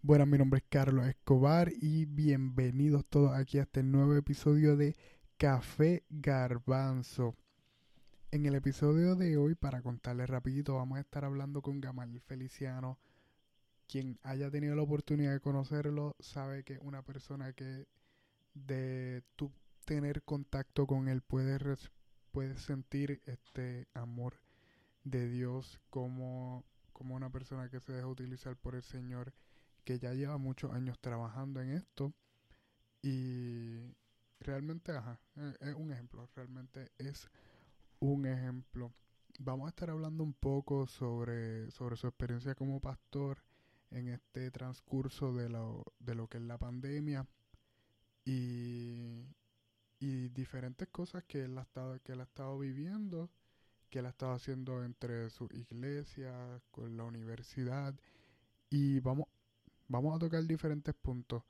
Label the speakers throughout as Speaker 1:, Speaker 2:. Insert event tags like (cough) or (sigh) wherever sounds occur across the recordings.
Speaker 1: Buenas, mi nombre es Carlos Escobar y bienvenidos todos aquí a este nuevo episodio de Café Garbanzo. En el episodio de hoy, para contarles rapidito, vamos a estar hablando con Gamal Feliciano. Quien haya tenido la oportunidad de conocerlo sabe que una persona que de tu tener contacto con él puedes, puedes sentir este amor de Dios como, como una persona que se deja utilizar por el Señor que ya lleva muchos años trabajando en esto y realmente, ajá, e, es un ejemplo, realmente es un ejemplo. Vamos a estar hablando un poco sobre, sobre su experiencia como pastor en este transcurso de lo, de lo que es la pandemia y, y diferentes cosas que él, ha estado, que él ha estado viviendo, que él ha estado haciendo entre su iglesia, con la universidad. Y vamos, vamos a tocar diferentes puntos.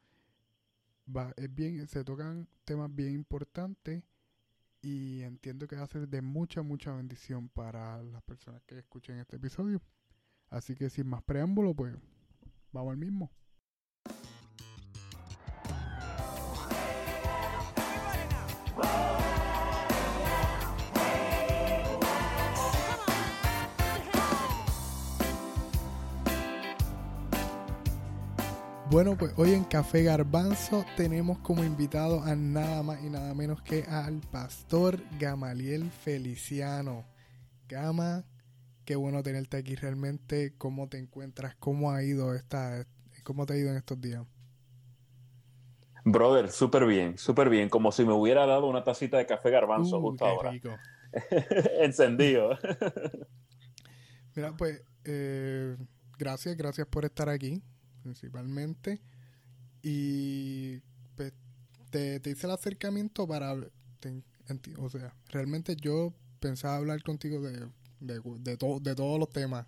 Speaker 1: Va, es bien, se tocan temas bien importantes y entiendo que va a ser de mucha, mucha bendición para las personas que escuchen este episodio. Así que sin más preámbulo, pues vamos al mismo. Bueno, pues hoy en Café Garbanzo tenemos como invitado a nada más y nada menos que al pastor Gamaliel Feliciano. Gama, qué bueno tenerte aquí realmente. ¿Cómo te encuentras? ¿Cómo ha ido esta, cómo te ha ido en estos días?
Speaker 2: Brother, súper bien, súper bien. Como si me hubiera dado una tacita de café garbanzo uh, justo qué ahora. Rico. (laughs) Encendido.
Speaker 1: Mira, pues, eh, gracias, gracias por estar aquí principalmente. Y pues, te, hice el acercamiento para... o sea, realmente yo pensaba hablar contigo de, de, de, de todos los temas.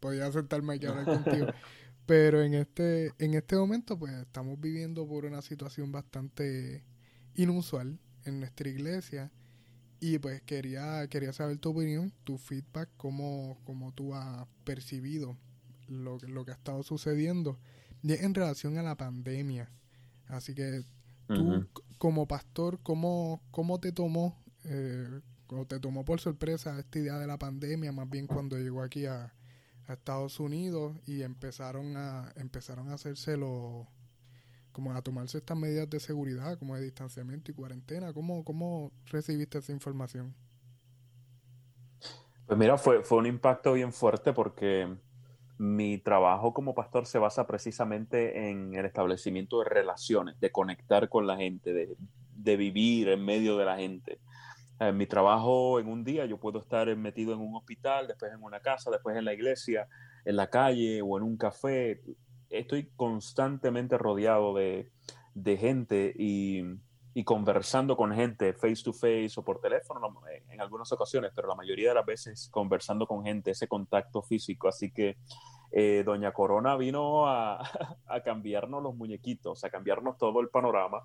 Speaker 1: podía sentarme aquí a hablar contigo. (laughs) Pero en este, en este momento, pues estamos viviendo por una situación bastante inusual en nuestra iglesia. Y pues quería, quería saber tu opinión, tu feedback, cómo, cómo tú has percibido lo, lo que ha estado sucediendo en relación a la pandemia. Así que tú, como pastor, ¿cómo, cómo te tomó, eh, o te tomó por sorpresa esta idea de la pandemia, más bien cuando llegó aquí a, Estados Unidos y empezaron a, empezaron a hacerse como a tomarse estas medidas de seguridad, como de distanciamiento y cuarentena? ¿Cómo, cómo recibiste esa información?
Speaker 2: Pues mira, fue, fue un impacto bien fuerte porque mi trabajo como pastor se basa precisamente en el establecimiento de relaciones, de conectar con la gente, de, vivir en medio de la gente. En eh, mi trabajo en un día yo puedo estar metido en un hospital, después en una casa, después en la iglesia, en la calle o en un café. Estoy constantemente rodeado de, de gente y, y conversando con gente face to face o por teléfono en algunas ocasiones, pero la mayoría de las veces conversando con gente, ese contacto físico. Así que eh, Doña Corona vino a, (laughs) a, cambiarnos los muñequitos, a cambiarnos todo el panorama.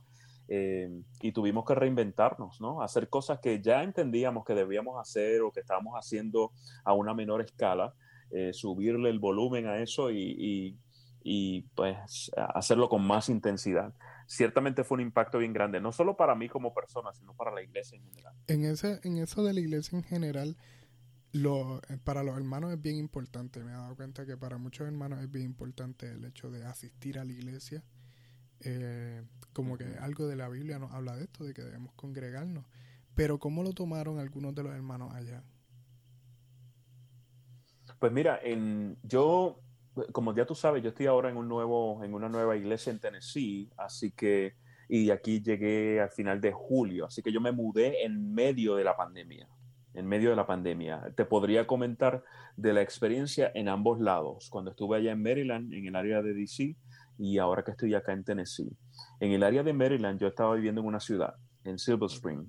Speaker 2: Eh, y tuvimos que reinventarnos, ¿no? Hacer cosas que ya entendíamos que debíamos hacer o que estábamos haciendo a una menor escala, eh, subirle el volumen a eso y, y pues hacerlo con más intensidad ciertamente fue un impacto bien grande, no solo para mí como persona, sino para la iglesia en general.
Speaker 1: En, ese, en eso de la iglesia en general, lo, eh, para los hermanos es bien importante. Me he dado cuenta que para muchos hermanos es bien importante el hecho de asistir a la iglesia. Eh, como que algo de la Biblia nos habla de esto, de que debemos congregarnos. Pero ¿cómo lo tomaron algunos de los hermanos allá?
Speaker 2: Pues mira, en, yo como ya tú sabes, yo estoy ahora en un nuevo, en una nueva iglesia en Tennessee, así que, y aquí llegué al final de julio, así que yo me mudé en medio de la pandemia, en medio de la pandemia. Te podría comentar de la experiencia en ambos lados, cuando estuve allá en Maryland, en el área de DC, y ahora que estoy acá en Tennessee. En el área de Maryland yo estaba viviendo en una ciudad, en Silver Spring,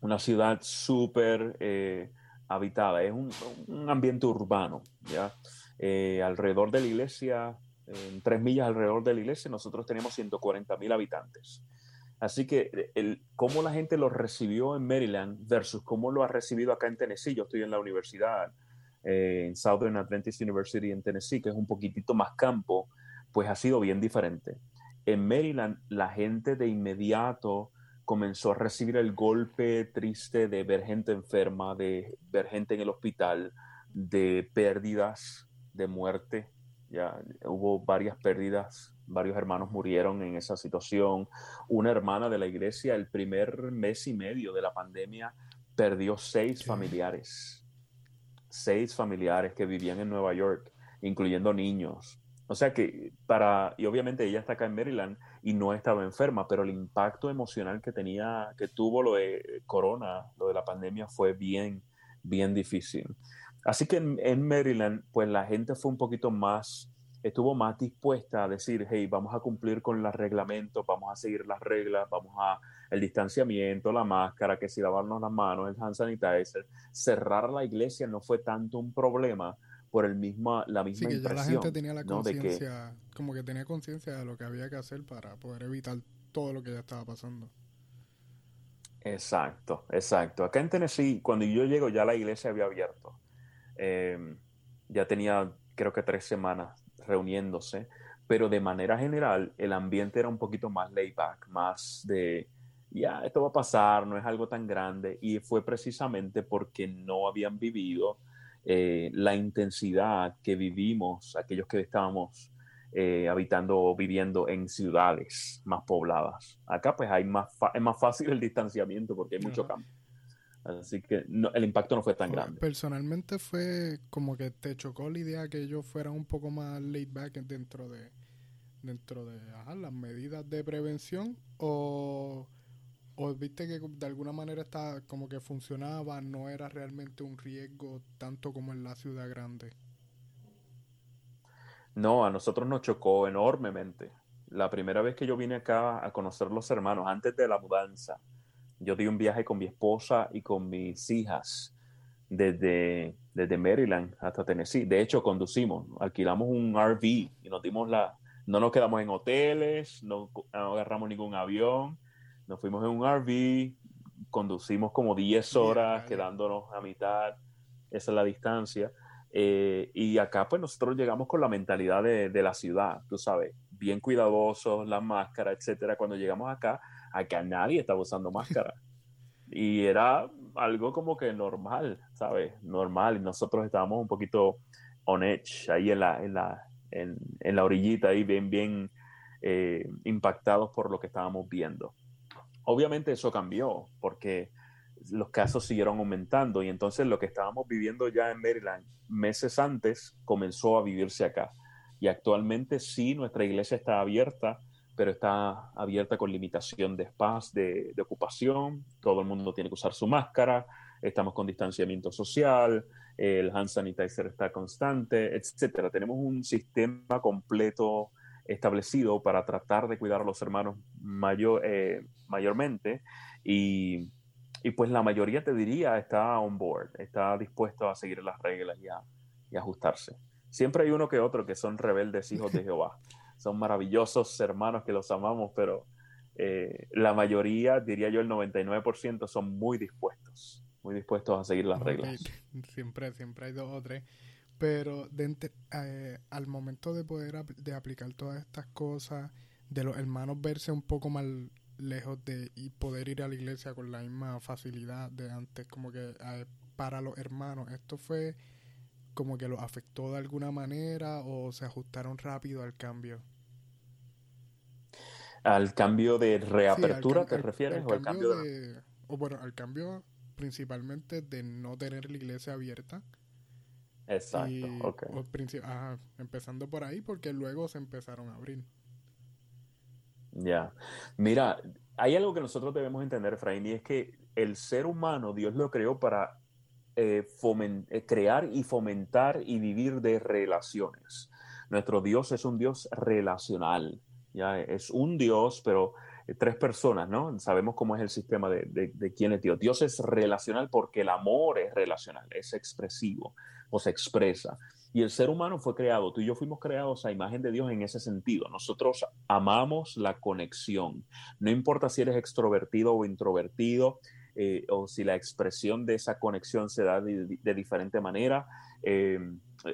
Speaker 2: una ciudad súper eh, habitada, es un, un ambiente urbano, ¿ya? Eh, alrededor de la iglesia, en tres millas alrededor de la iglesia, nosotros tenemos 140 mil habitantes. Así que el, cómo la gente lo recibió en Maryland versus cómo lo ha recibido acá en Tennessee. Yo estoy en la universidad, eh, en Southern Adventist University en Tennessee, que es un poquitito más campo, pues ha sido bien diferente. En Maryland, la gente de inmediato comenzó a recibir el golpe triste de ver gente enferma, de ver gente en el hospital, de pérdidas, de muerte. Ya hubo varias pérdidas, varios hermanos murieron en esa situación. Una hermana de la iglesia, el primer mes y medio de la pandemia, perdió seis familiares. Seis familiares que vivían en Nueva York, incluyendo niños. O sea que para, y obviamente ella está acá en Maryland y no estaba enferma, pero el impacto emocional que tenía, que tuvo lo de corona, lo de la pandemia fue bien, bien difícil. Así que en, Maryland, pues la gente fue un poquito más, estuvo más dispuesta a decir, hey, vamos a cumplir con los reglamentos, vamos a seguir las reglas, vamos a el distanciamiento, la máscara, que si lavarnos las manos, el hand sanitizer. Cerrar la iglesia no fue tanto un problema por el mismo, la misma sí, que Ya
Speaker 1: la gente tenía la conciencia, como que tenía conciencia de lo que había que hacer para poder evitar todo lo que ya estaba pasando.
Speaker 2: Exacto, exacto. Acá en Tennessee, cuando yo llego, ya la iglesia había abierto. Em, ya tenía creo que tres semanas reuniéndose, pero de manera general el ambiente era un poquito más laid back, más de, ya, esto va a pasar, no es algo tan grande, y fue precisamente porque no habían vivido eh, la intensidad que vivimos aquellos que estábamos eh, habitando o viviendo en ciudades más pobladas. Acá pues hay más es más fácil el distanciamiento porque hay mucho campo. Así que el impacto no fue tan grande.
Speaker 1: Personalmente fue como que te chocó la idea que ellos fueran un poco más laid back dentro de dentro de las medidas de prevención o, o viste que de alguna manera está como que funcionaba, no era realmente un riesgo tanto como en la ciudad grande.
Speaker 2: No, a nosotros nos chocó enormemente. La primera vez que yo vine acá a conocer los hermanos, antes de la mudanza, yo di un viaje con mi esposa y con mis hijas desde, desde Maryland hasta Tennessee. De hecho, conducimos, alquilamos un RV y nos dimos la... No nos quedamos en hoteles, no, agarramos ningún avión, nos fuimos en un RV, conducimos como 10 horas, quedándonos a mitad, esa es la distancia. Eh, y acá pues nosotros llegamos con la mentalidad de, de, la ciudad, tú sabes, bien cuidadosos, la máscara, etcétera. Cuando llegamos acá, acá nadie estaba usando máscara. (laughs) y era algo como que normal, ¿sabes? Normal. Y nosotros estábamos un poquito on edge, ahí en la, en la, en, la orillita, ahí bien, bien eh, impactados por lo que estábamos viendo. Obviamente eso cambió porque los casos siguieron aumentando y entonces lo que estábamos viviendo ya en Maryland meses antes comenzó a vivirse acá. Y actualmente sí, nuestra iglesia está abierta pero está abierta con limitación de espacio, de, ocupación, todo el mundo tiene que usar su máscara, estamos con distanciamiento social, el hand sanitizer está constante, etcétera. Tenemos un sistema completo establecido para tratar de cuidar a los hermanos mayor, eh, mayormente. Y, y, pues la mayoría te diría está on board, está dispuesto a seguir las reglas y, y ajustarse. Siempre hay uno que otro que son rebeldes hijos de (laughs) Jehová son maravillosos hermanos que los amamos, pero eh, la mayoría, diría yo el 99%, son muy dispuestos, muy dispuestos a seguir las reglas.
Speaker 1: Siempre, siempre hay dos o tres. Pero eh, al momento de poder de aplicar todas estas cosas, de los hermanos verse un poco más lejos de y poder ir a la iglesia con la misma facilidad de antes, como que eh, para los hermanos, esto fue como que los afectó de alguna manera o se ajustaron rápido al cambio.
Speaker 2: ¿Al cambio de reapertura te refieres? ¿O al cambio de,
Speaker 1: O bueno, al cambio principalmente de no tener la iglesia abierta.
Speaker 2: Exacto, ok.
Speaker 1: empezando por ahí porque luego se empezaron a abrir.
Speaker 2: Ya. Mira, hay algo que nosotros debemos entender, Efraín, y es que el ser humano, Dios lo creó para eh, eh, crear y fomentar y vivir de relaciones. Nuestro Dios es un Dios relacional. Ya es un Dios, pero eh, tres personas, ¿no? Sabemos cómo es el sistema de, de, quién es Dios. Dios es relacional porque el amor es relacional, es expresivo o se expresa. Y el ser humano fue creado, tú y yo fuimos creados a imagen de Dios en ese sentido. Nosotros amamos la conexión. No importa si eres extrovertido o introvertido, eh, o si la expresión de esa conexión se da de, diferente manera, eh,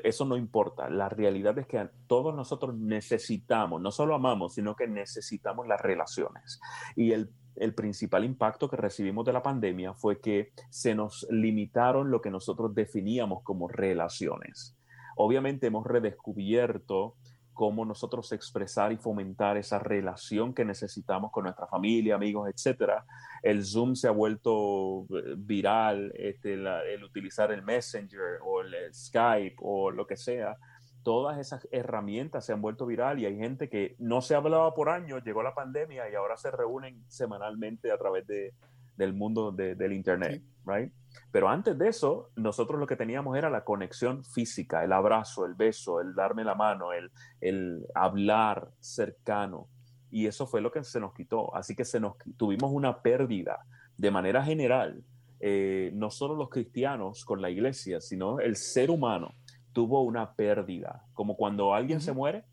Speaker 2: eso no importa. La realidad es que todos nosotros necesitamos, no solo amamos, sino que necesitamos las relaciones. Y el, el principal impacto que recibimos de la pandemia fue que se nos limitaron lo que nosotros definíamos como relaciones. Obviamente hemos redescubierto cómo nosotros expresar y fomentar esa relación que necesitamos con nuestra familia, amigos, etcétera. El Zoom se ha vuelto eh, viral, este, el utilizar el Messenger o el Skype o lo que sea. Todas esas herramientas se han vuelto viral y hay gente que no se hablaba por años, llegó la pandemia y ahora se reúnen semanalmente a través de, del mundo del Internet, right? Pero antes de eso, nosotros lo que teníamos era la conexión física, el abrazo, el beso, el darme la mano, el, el hablar cercano. Y eso fue lo que se nos quitó. Así que se nos, tuvimos una pérdida de manera general, eh, no solo los cristianos con la iglesia, sino el ser humano tuvo una pérdida. Como cuando alguien se muere,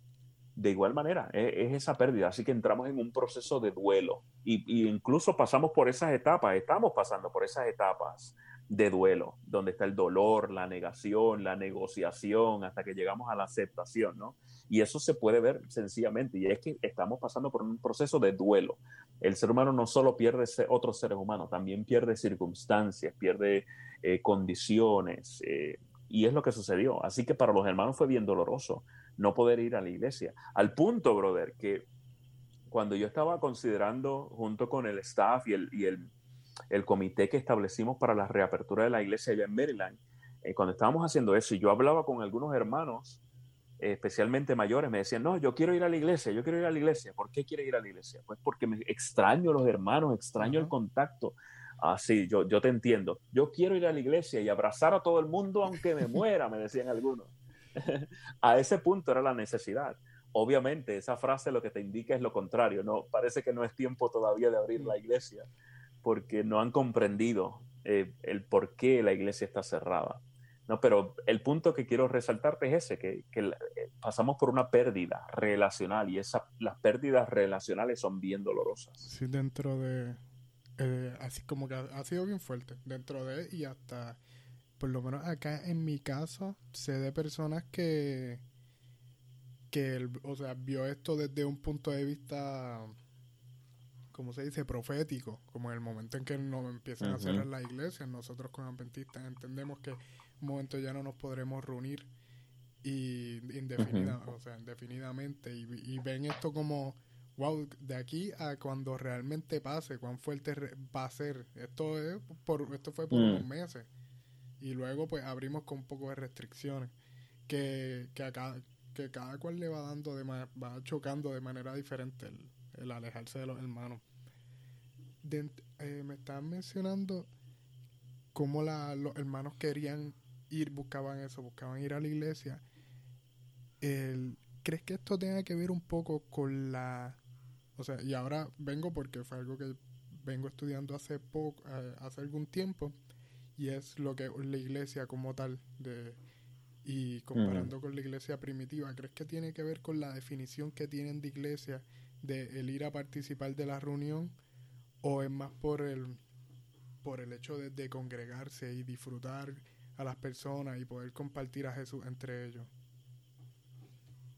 Speaker 2: de igual manera, e, es, esa pérdida. Así que entramos en un proceso de duelo y, incluso pasamos por esas etapas, estamos pasando por esas etapas de duelo, donde está el dolor, la negación, la negociación, hasta que llegamos a la aceptación, ¿no? Y eso se puede ver sencillamente, y es que estamos pasando por un proceso de duelo. El ser humano no solo pierde otros seres humanos, también pierde circunstancias, pierde eh, condiciones, eh, y es lo que sucedió. Así que para los hermanos fue bien doloroso no poder ir a la iglesia. Al punto, brother, que cuando yo estaba considerando junto con el staff y el, y el, el comité que establecimos para la reapertura de la iglesia allá en Maryland, eh, cuando estábamos haciendo eso y yo hablaba con algunos hermanos, especialmente mayores, me decían, no, yo quiero ir a la iglesia, yo quiero ir a la iglesia. ¿Por qué quiere ir a la iglesia? Pues porque me extraño a los hermanos, extraño el contacto. Ah, sí, yo, yo te entiendo. Yo quiero ir a la iglesia y abrazar a todo el mundo aunque me muera, me decían algunos. (laughs) a ese punto era la necesidad. Obviamente, esa frase lo que te indica es lo contrario, ¿no? Parece que no es tiempo todavía de abrir la iglesia, porque no han comprendido eh, el por qué la iglesia está cerrada. No, pero el punto que quiero resaltarte es ese, que, eh, pasamos por una pérdida relacional y esa, las pérdidas relacionales son bien dolorosas.
Speaker 1: Sí, dentro de, eh, así como que ha, sido bien fuerte, dentro de y hasta por lo menos acá en mi caso, sé de personas que, que o sea, vio esto desde un punto de vista, ¿cómo se dice? Profético, como en el momento en que nos empiezan a cerrar la iglesia, nosotros como adventistas entendemos que un momento ya no nos podremos reunir y indefinida, o sea, indefinidamente y, y ven esto como wow, de aquí a cuando realmente pase, cuán fuerte va a ser. Esto es por esto fue por unos mm. meses y luego pues abrimos con un poco de restricciones que, que, a cada, que cada cual le va dando, de va chocando de manera diferente el, alejarse de los hermanos. Eh, me estaban mencionando cómo los hermanos querían ir, buscaban eso, buscaban ir a la iglesia. El, ¿Crees que esto tenga que ver un poco con la... O sea, y ahora vengo porque fue algo que vengo estudiando hace poco, eh, hace algún tiempo, y es lo que la iglesia como tal de y comparando con la iglesia primitiva, ¿crees que tiene que ver con la definición que tienen de iglesia de el ir a participar de la reunión o es más por el por el hecho de, congregarse y disfrutar a las personas y poder compartir a Jesús entre ellos?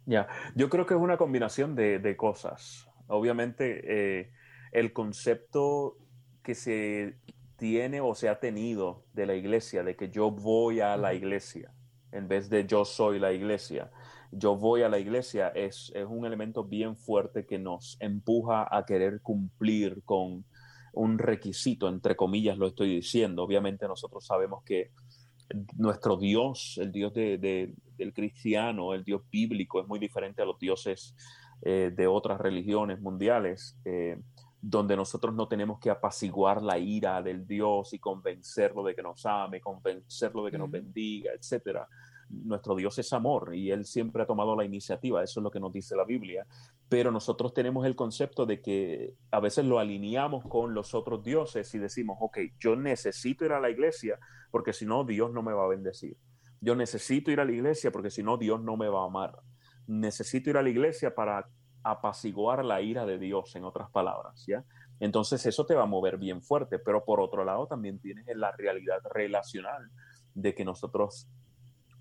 Speaker 2: Ya, yo creo que es una combinación de, cosas. Obviamente, eh, el concepto que se tiene o se ha tenido de la iglesia, de que yo voy a la iglesia, en vez de yo soy la iglesia. Yo voy a la iglesia es, es un elemento bien fuerte que nos empuja a querer cumplir con un requisito, entre comillas lo estoy diciendo. Obviamente nosotros sabemos que nuestro Dios, el Dios de, del cristiano, el Dios bíblico, es muy diferente a los dioses eh, de otras religiones mundiales. Eh, donde nosotros no tenemos que apaciguar la ira del Dios y convencerlo de que nos ame, convencerlo de que nos bendiga, etcétera. Nuestro Dios es amor y Él siempre ha tomado la iniciativa, eso es lo que nos dice la Biblia, pero nosotros tenemos el concepto de que a veces lo alineamos con los otros dioses y decimos, ok, yo necesito ir a la iglesia porque si no, Dios no me va a bendecir. Yo necesito ir a la iglesia porque si no, Dios no me va a amar. Necesito ir a la iglesia para apaciguar la ira de Dios, en otras palabras, ¿ya? Entonces eso te va a mover bien fuerte, pero por otro lado también tienes la realidad relacional de que nosotros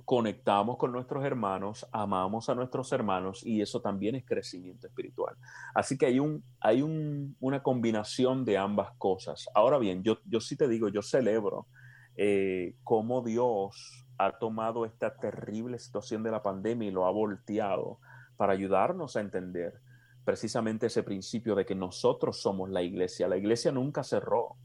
Speaker 2: conectamos con nuestros hermanos, amamos a nuestros hermanos y eso también es crecimiento espiritual. Así que hay, un, hay una combinación de ambas cosas. Ahora bien, yo, yo sí te digo, yo celebro eh, cómo Dios ha tomado esta terrible situación de la pandemia y lo ha volteado para ayudarnos a entender precisamente ese principio de que nosotros somos la iglesia. La iglesia nunca cerró.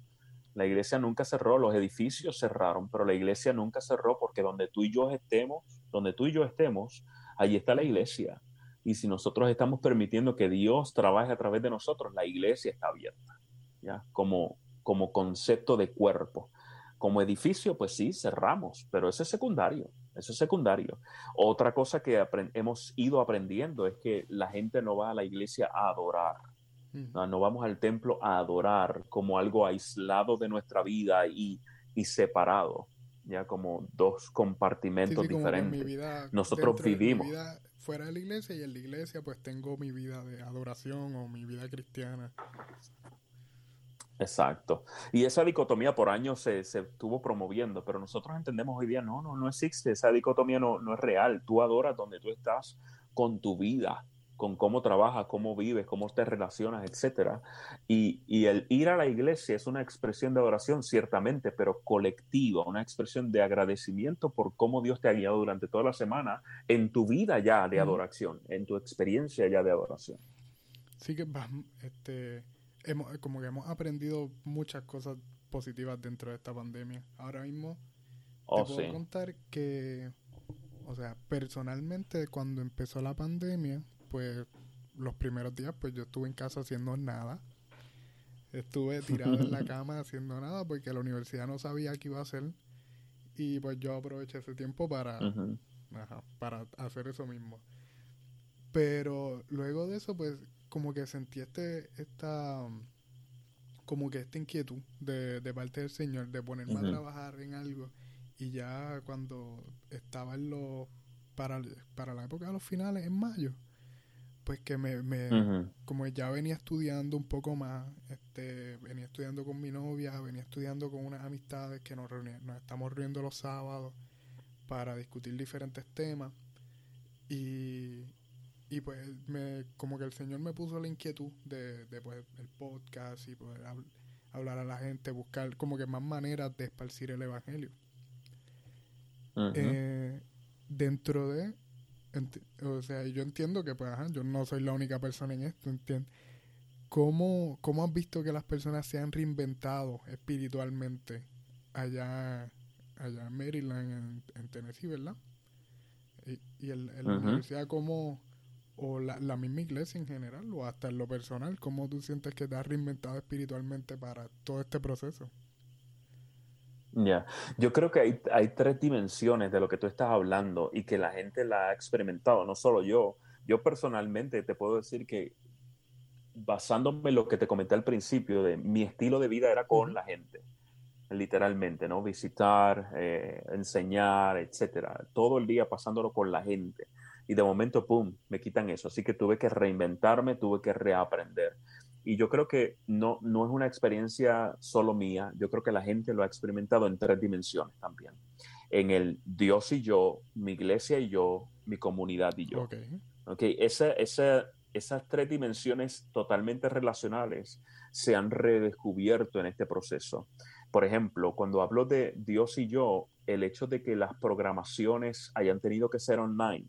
Speaker 2: La iglesia nunca cerró, los edificios cerraron, pero la iglesia nunca cerró porque donde tú y yo estemos, donde tú y yo estemos, allí está la iglesia. Y si nosotros estamos permitiendo que Dios trabaje a través de nosotros, la iglesia está abierta, ¿ya? Como, como concepto de cuerpo. Como edificio, pues sí, cerramos, pero eso es secundario, eso es secundario. Otra cosa que hemos ido aprendiendo es que la gente no va a la iglesia a adorar, no, vamos al templo a adorar como algo aislado de nuestra vida y, separado, ya como dos compartimentos diferentes. Nosotros vivimos.
Speaker 1: fuera de la iglesia y en la iglesia pues tengo mi vida de adoración o mi vida cristiana.
Speaker 2: Exacto. Y esa dicotomía por años se, se estuvo promoviendo, pero nosotros entendemos hoy día, no, no, no existe, esa dicotomía no, no es real. Tú adoras donde tú estás con tu vida, con cómo trabajas, cómo vives, cómo te relacionas, etc. Y, y, el ir a la iglesia es una expresión de adoración, ciertamente, pero colectiva, una expresión de agradecimiento por cómo Dios te ha guiado durante toda la semana en tu vida ya de adoración, en tu experiencia ya de adoración.
Speaker 1: Sí que este, hemos, como que hemos aprendido muchas cosas positivas dentro de esta pandemia. Ahora mismo te oh, puedo contar que, o sea, personalmente cuando empezó la pandemia, pues los primeros días pues yo estuve en casa haciendo nada. Estuve tirado en la (laughs) cama haciendo nada porque la universidad no sabía qué iba a hacer y pues yo aproveché ese tiempo para, para hacer eso mismo. Pero luego de eso pues como que sentí este, esta, como que esta inquietud de, de parte del Señor de ponerme a trabajar en algo. Y ya cuando estaba en los, para, para la época de los finales, en mayo, pues que me, me como ya venía estudiando un poco más, este, venía estudiando con mi novia, venía estudiando con unas amistades que nos, nos estamos reuniendo los sábados para discutir diferentes temas. Y, y pues me, como que el Señor me puso la inquietud de, de pues, el podcast y poder hablar a la gente, buscar como que más maneras de esparcir el Evangelio. Eh, dentro de, o sea, yo entiendo que pues, yo no soy la única persona en esto, ¿entiendes? ¿Cómo, ¿Cómo has visto que las personas se han reinventado espiritualmente allá, allá en Maryland, en, Tennessee, verdad? Y, y el, la universidad, ¿cómo o la, la, misma iglesia en general o hasta en lo personal, cómo tú sientes que te has reinventado espiritualmente para todo este proceso?
Speaker 2: Ya, yo creo que hay, hay, tres dimensiones de lo que tú estás hablando y que la gente la ha experimentado, no solo yo. Yo personalmente te puedo decir que basándome en lo que te comenté al principio, de mi estilo de vida era con la gente, literalmente, ¿no? Visitar, eh, enseñar, etcétera. Todo el día pasándolo con la gente y de momento, ¡pum!, me quitan eso. Así que tuve que reinventarme, tuve que reaprender. Y yo creo que no, no es una experiencia solo mía, yo creo que la gente lo ha experimentado en tres dimensiones también. En el Dios y yo, mi iglesia y yo, mi comunidad y yo. Okay. okay. Esa, esa, esas tres dimensiones totalmente relacionales se han redescubierto en este proceso. Por ejemplo, cuando hablo de Dios y yo, el hecho de que las programaciones hayan tenido que ser online,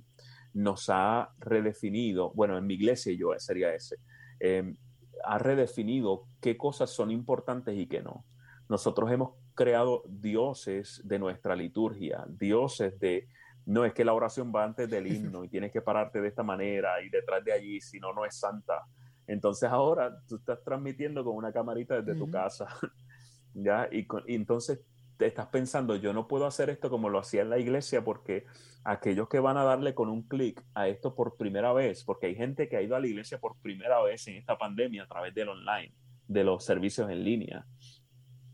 Speaker 2: nos ha redefinido, bueno, en mi iglesia yo sería ese, em, ha redefinido qué cosas son importantes y qué no. Nosotros hemos creado dioses de nuestra liturgia, dioses de, no es que la oración va antes del (laughs) himno y tienes que pararte de esta manera y detrás de allí, si no, no es santa. Entonces ahora tú estás transmitiendo con una camarita desde tu casa, (laughs) ¿ya? y entonces estás pensando, yo no puedo hacer esto como lo hacía en la iglesia porque aquellos que van a darle con un clic a esto por primera vez, porque hay gente que ha ido a la iglesia por primera vez en esta pandemia a través del online, de los servicios en línea.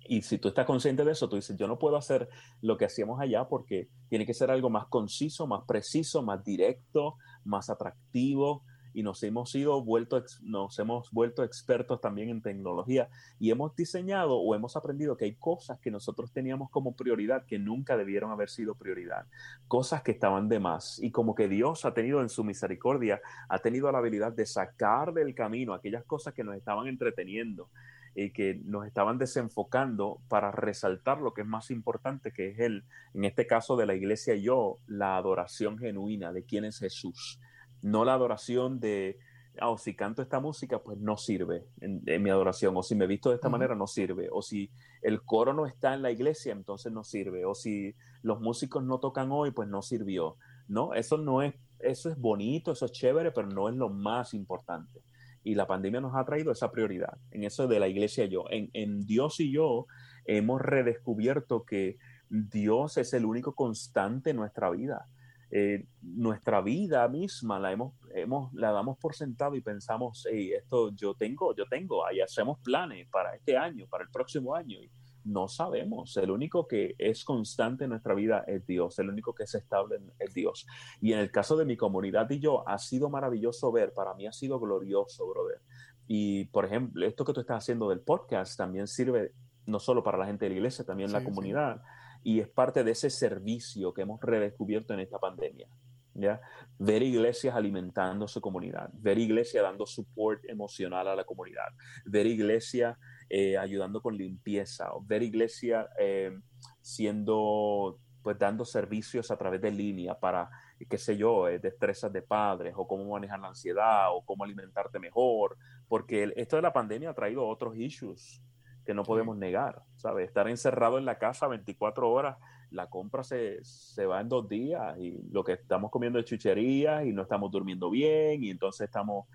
Speaker 2: Y si tú estás consciente de eso, tú dices, yo no puedo hacer lo que hacíamos allá porque tiene que ser algo más conciso, más preciso, más directo, más atractivo. Y nos hemos sido vuelto, nos hemos vuelto expertos también en tecnología y hemos diseñado o hemos aprendido que hay cosas que nosotros teníamos como prioridad que nunca debieron haber sido prioridad, cosas que estaban de más y como que Dios ha tenido en su misericordia, ha tenido la habilidad de sacar del camino aquellas cosas que nos estaban entreteniendo y que nos estaban desenfocando para resaltar lo que es más importante, que es el, en este caso de la iglesia y yo, la adoración genuina de quién es Jesús, no la adoración de, ah, o si canto esta música, pues no sirve en, mi adoración, o si me visto de esta manera, no sirve, o si el coro no está en la iglesia, entonces no sirve, o si los músicos no tocan hoy, pues no sirvió. No, eso no es, eso es bonito, eso es chévere, pero no es lo más importante y la pandemia nos ha traído esa prioridad, en eso de la iglesia y yo. En, en Dios y yo hemos redescubierto que Dios es el único constante en nuestra vida. Eh, nuestra vida misma la hemos, hemos, la damos por sentado y pensamos, hey, esto yo tengo, yo tengo, ahí hacemos planes para este año, para el próximo año. Y no sabemos. El único que es constante en nuestra vida es Dios. El único que es estable es Dios. Y en el caso de mi comunidad y yo, ha sido maravilloso ver. Para mí ha sido glorioso, brother. Y, por ejemplo, esto que tú estás haciendo del podcast también sirve no solo para la gente de la iglesia, también la comunidad. Y es parte de ese servicio que hemos redescubierto en esta pandemia. ¿Ya? Ver iglesias alimentando su comunidad, ver iglesias dando support emocional a la comunidad, ver iglesias eh, ayudando con limpieza, ver iglesia eh, siendo, pues dando servicios a través de línea para, qué sé yo, eh, destrezas de padres, o cómo manejar la ansiedad, o cómo alimentarte mejor, porque esto de la pandemia ha traído otros issues que no podemos negar, ¿sabes? Estar encerrado en la casa 24 horas, la compra se, se, va en dos días y lo que estamos comiendo es chucherías y no estamos durmiendo bien y entonces estamos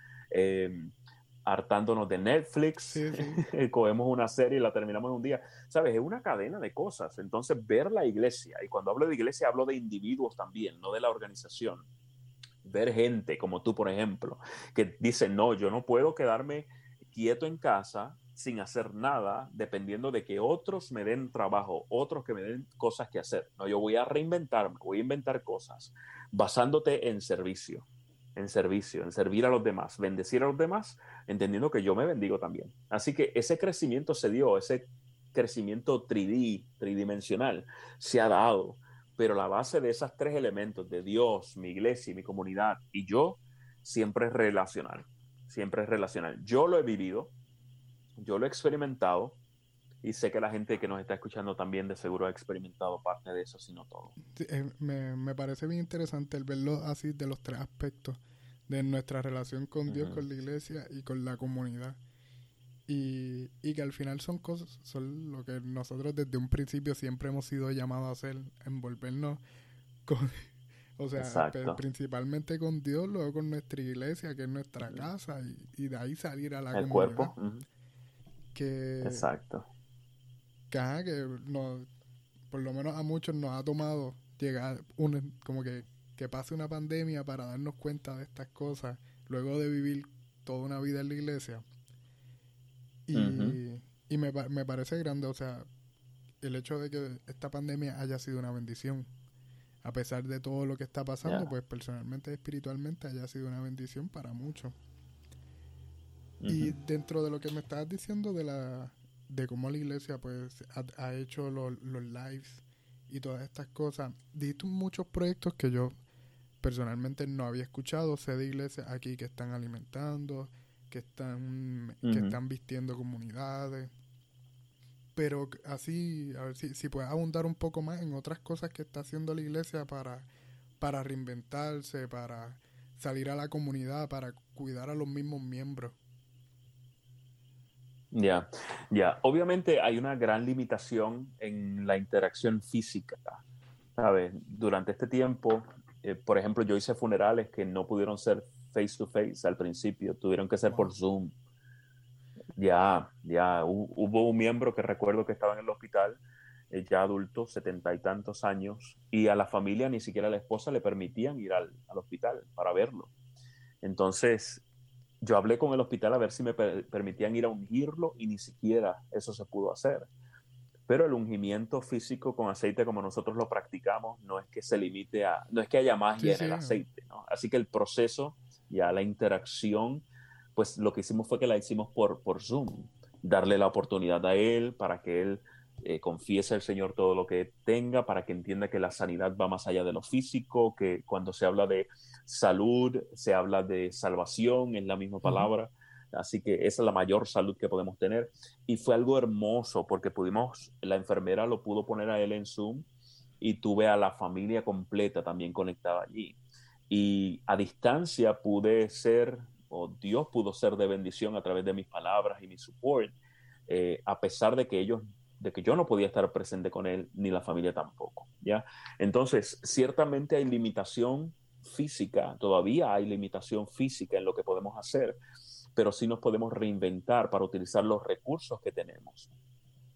Speaker 2: hartándonos de Netflix, (laughs) cogemos una serie y la terminamos en un día. ¿Sabes? Es una cadena de cosas. Entonces, ver la iglesia, y cuando hablo de iglesia hablo de individuos también, no de la organización. Ver gente como tú, por ejemplo, que dice, no, yo no puedo quedarme quieto en casa sin hacer nada, dependiendo de que otros me den trabajo, otros que me den cosas que hacer. No, yo voy a reinventarme, voy a inventar cosas basándote en servicio en servicio, en servir a los demás, bendecir a los demás, entendiendo que yo me bendigo también. Así que ese crecimiento se dio, ese crecimiento 3D, tridimensional, se ha dado, pero la base de esos tres elementos, de Dios, mi iglesia, mi comunidad y yo, siempre es relacional, siempre es relacional. Yo lo he vivido, yo lo he experimentado, y sé que la gente que nos está escuchando también de seguro ha experimentado parte de eso, si no todo.
Speaker 1: Eh, me, me, parece bien interesante el verlo así de los tres aspectos de nuestra relación con Dios, con la iglesia y con la comunidad. Y, y, que al final son cosas, son lo que nosotros desde un principio siempre hemos sido llamados a hacer, envolvernos con, (laughs) o sea, principalmente con Dios, luego con nuestra iglesia, que es nuestra casa, y, de ahí salir a la
Speaker 2: El
Speaker 1: comunidad.
Speaker 2: cuerpo.
Speaker 1: Que,
Speaker 2: Exacto
Speaker 1: que, por lo menos a muchos nos ha tomado llegar, un, como que, que pase una pandemia para darnos cuenta de estas cosas, luego de vivir toda una vida en la iglesia. Y, y me, me parece grande, o sea, el hecho de que esta pandemia haya sido una bendición. A pesar de todo lo que está pasando, pues personalmente, espiritualmente, haya sido una bendición para muchos. Y dentro de lo que me estabas diciendo de la, de cómo la iglesia pues ha, hecho los lives y todas estas cosas. Diste muchos proyectos que yo personalmente no había escuchado. Sé de iglesias aquí que están alimentando, que están, que están vistiendo comunidades. Pero así, a ver si, si puedes abundar un poco más en otras cosas que está haciendo la iglesia para, para reinventarse, para salir a la comunidad, para cuidar a los mismos miembros.
Speaker 2: Ya, ya. Obviamente hay una gran limitación en la interacción física, ¿sabes? Durante este tiempo, eh, por ejemplo, yo hice funerales que no pudieron ser face to face al principio, tuvieron que ser por Zoom. Ya, ya. Hubo un miembro que recuerdo que estaba en el hospital, eh, ya adulto, setenta y tantos años, y a la familia, ni siquiera a la esposa, le permitían ir al, al hospital para verlo. Entonces, yo hablé con el hospital a ver si me permitían ir a ungirlo y ni siquiera eso se pudo hacer. Pero el ungimiento físico con aceite como nosotros lo practicamos no es que se limite a, no es que haya magia en el aceite, ¿no? Así que el proceso Ya la interacción, pues lo que hicimos fue que la hicimos por, por Zoom, darle la oportunidad a él para que él eh, confiese al Señor todo lo que tenga, para que entienda que la sanidad va más allá de lo físico, que cuando se habla de salud, se habla de salvación, es la misma palabra. Así que esa es la mayor salud que podemos tener. Y fue algo hermoso porque pudimos, la enfermera lo pudo poner a él en Zoom y tuve a la familia completa también conectada allí. Y a distancia pude ser, o Dios pudo ser de bendición a través de mis palabras y mi support, eh, a pesar de que ellos de que yo no podía estar presente con él, ni la familia tampoco, ¿ya? Entonces, ciertamente hay limitación física, todavía hay limitación física en lo que podemos hacer, pero sí nos podemos reinventar para utilizar los recursos que tenemos.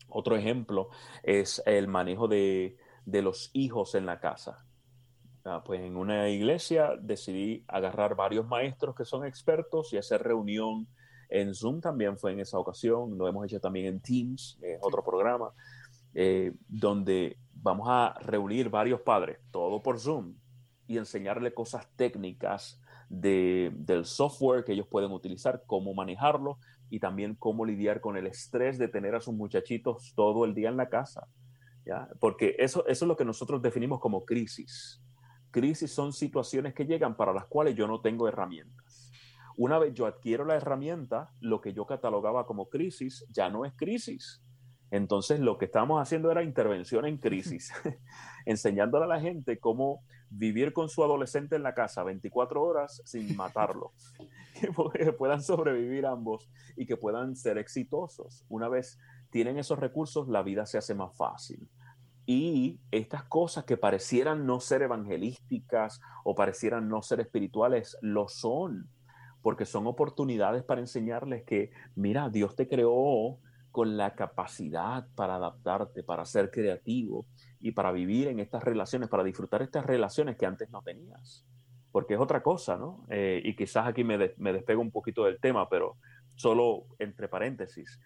Speaker 2: Otro ejemplo es el manejo de, los hijos en la casa. Ah, pues en una iglesia decidí agarrar varios maestros que son expertos y hacer reunión en Zoom también fue en esa ocasión, lo hemos hecho también en Teams, es otro programa, eh, donde vamos a reunir varios padres, todo por Zoom, y enseñarle cosas técnicas del software que ellos pueden utilizar, cómo manejarlo y también cómo lidiar con el estrés de tener a sus muchachitos todo el día en la casa. ¿ya? Porque eso, eso es lo que nosotros definimos como crisis. Crisis son situaciones que llegan para las cuales yo no tengo herramientas. Una vez yo adquiero la herramienta, lo que yo catalogaba como crisis ya no es crisis. Entonces lo que estábamos haciendo era intervención en crisis, (laughs) enseñándole a la gente cómo vivir con su adolescente en la casa 24 horas sin (laughs) matarlo, que puedan sobrevivir ambos y que puedan ser exitosos. Una vez tienen esos recursos, la vida se hace más fácil. Y estas cosas que parecieran no ser evangelísticas o parecieran no ser espirituales, lo son, porque son oportunidades para enseñarles que, mira, Dios te creó con la capacidad para adaptarte, para ser creativo y para vivir en estas relaciones, para disfrutar estas relaciones que antes no tenías. Porque es otra cosa, ¿no? Eh, y quizás aquí me, despego un poquito del tema, pero solo entre paréntesis.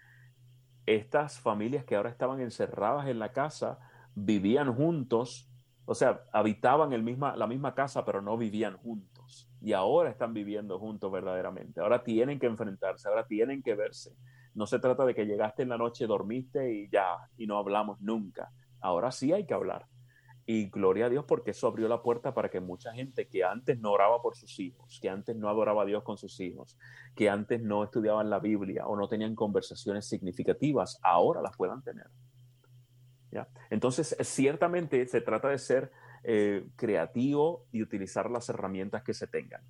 Speaker 2: Estas familias que ahora estaban encerradas en la casa vivían juntos, o sea, habitaban el la misma casa, pero no vivían juntos. Y ahora están viviendo juntos verdaderamente. Ahora tienen que enfrentarse, ahora tienen que verse no se trata de que llegaste en la noche, dormiste y ya, y no hablamos nunca. Ahora sí hay que hablar. Y gloria a Dios porque eso abrió la puerta para que mucha gente que antes no oraba por sus hijos, que antes no adoraba a Dios con sus hijos, que antes no estudiaban la Biblia o no tenían conversaciones significativas, ahora las puedan tener. ¿Ya? Entonces, ciertamente se trata de ser eh, creativo y utilizar las herramientas que se tengan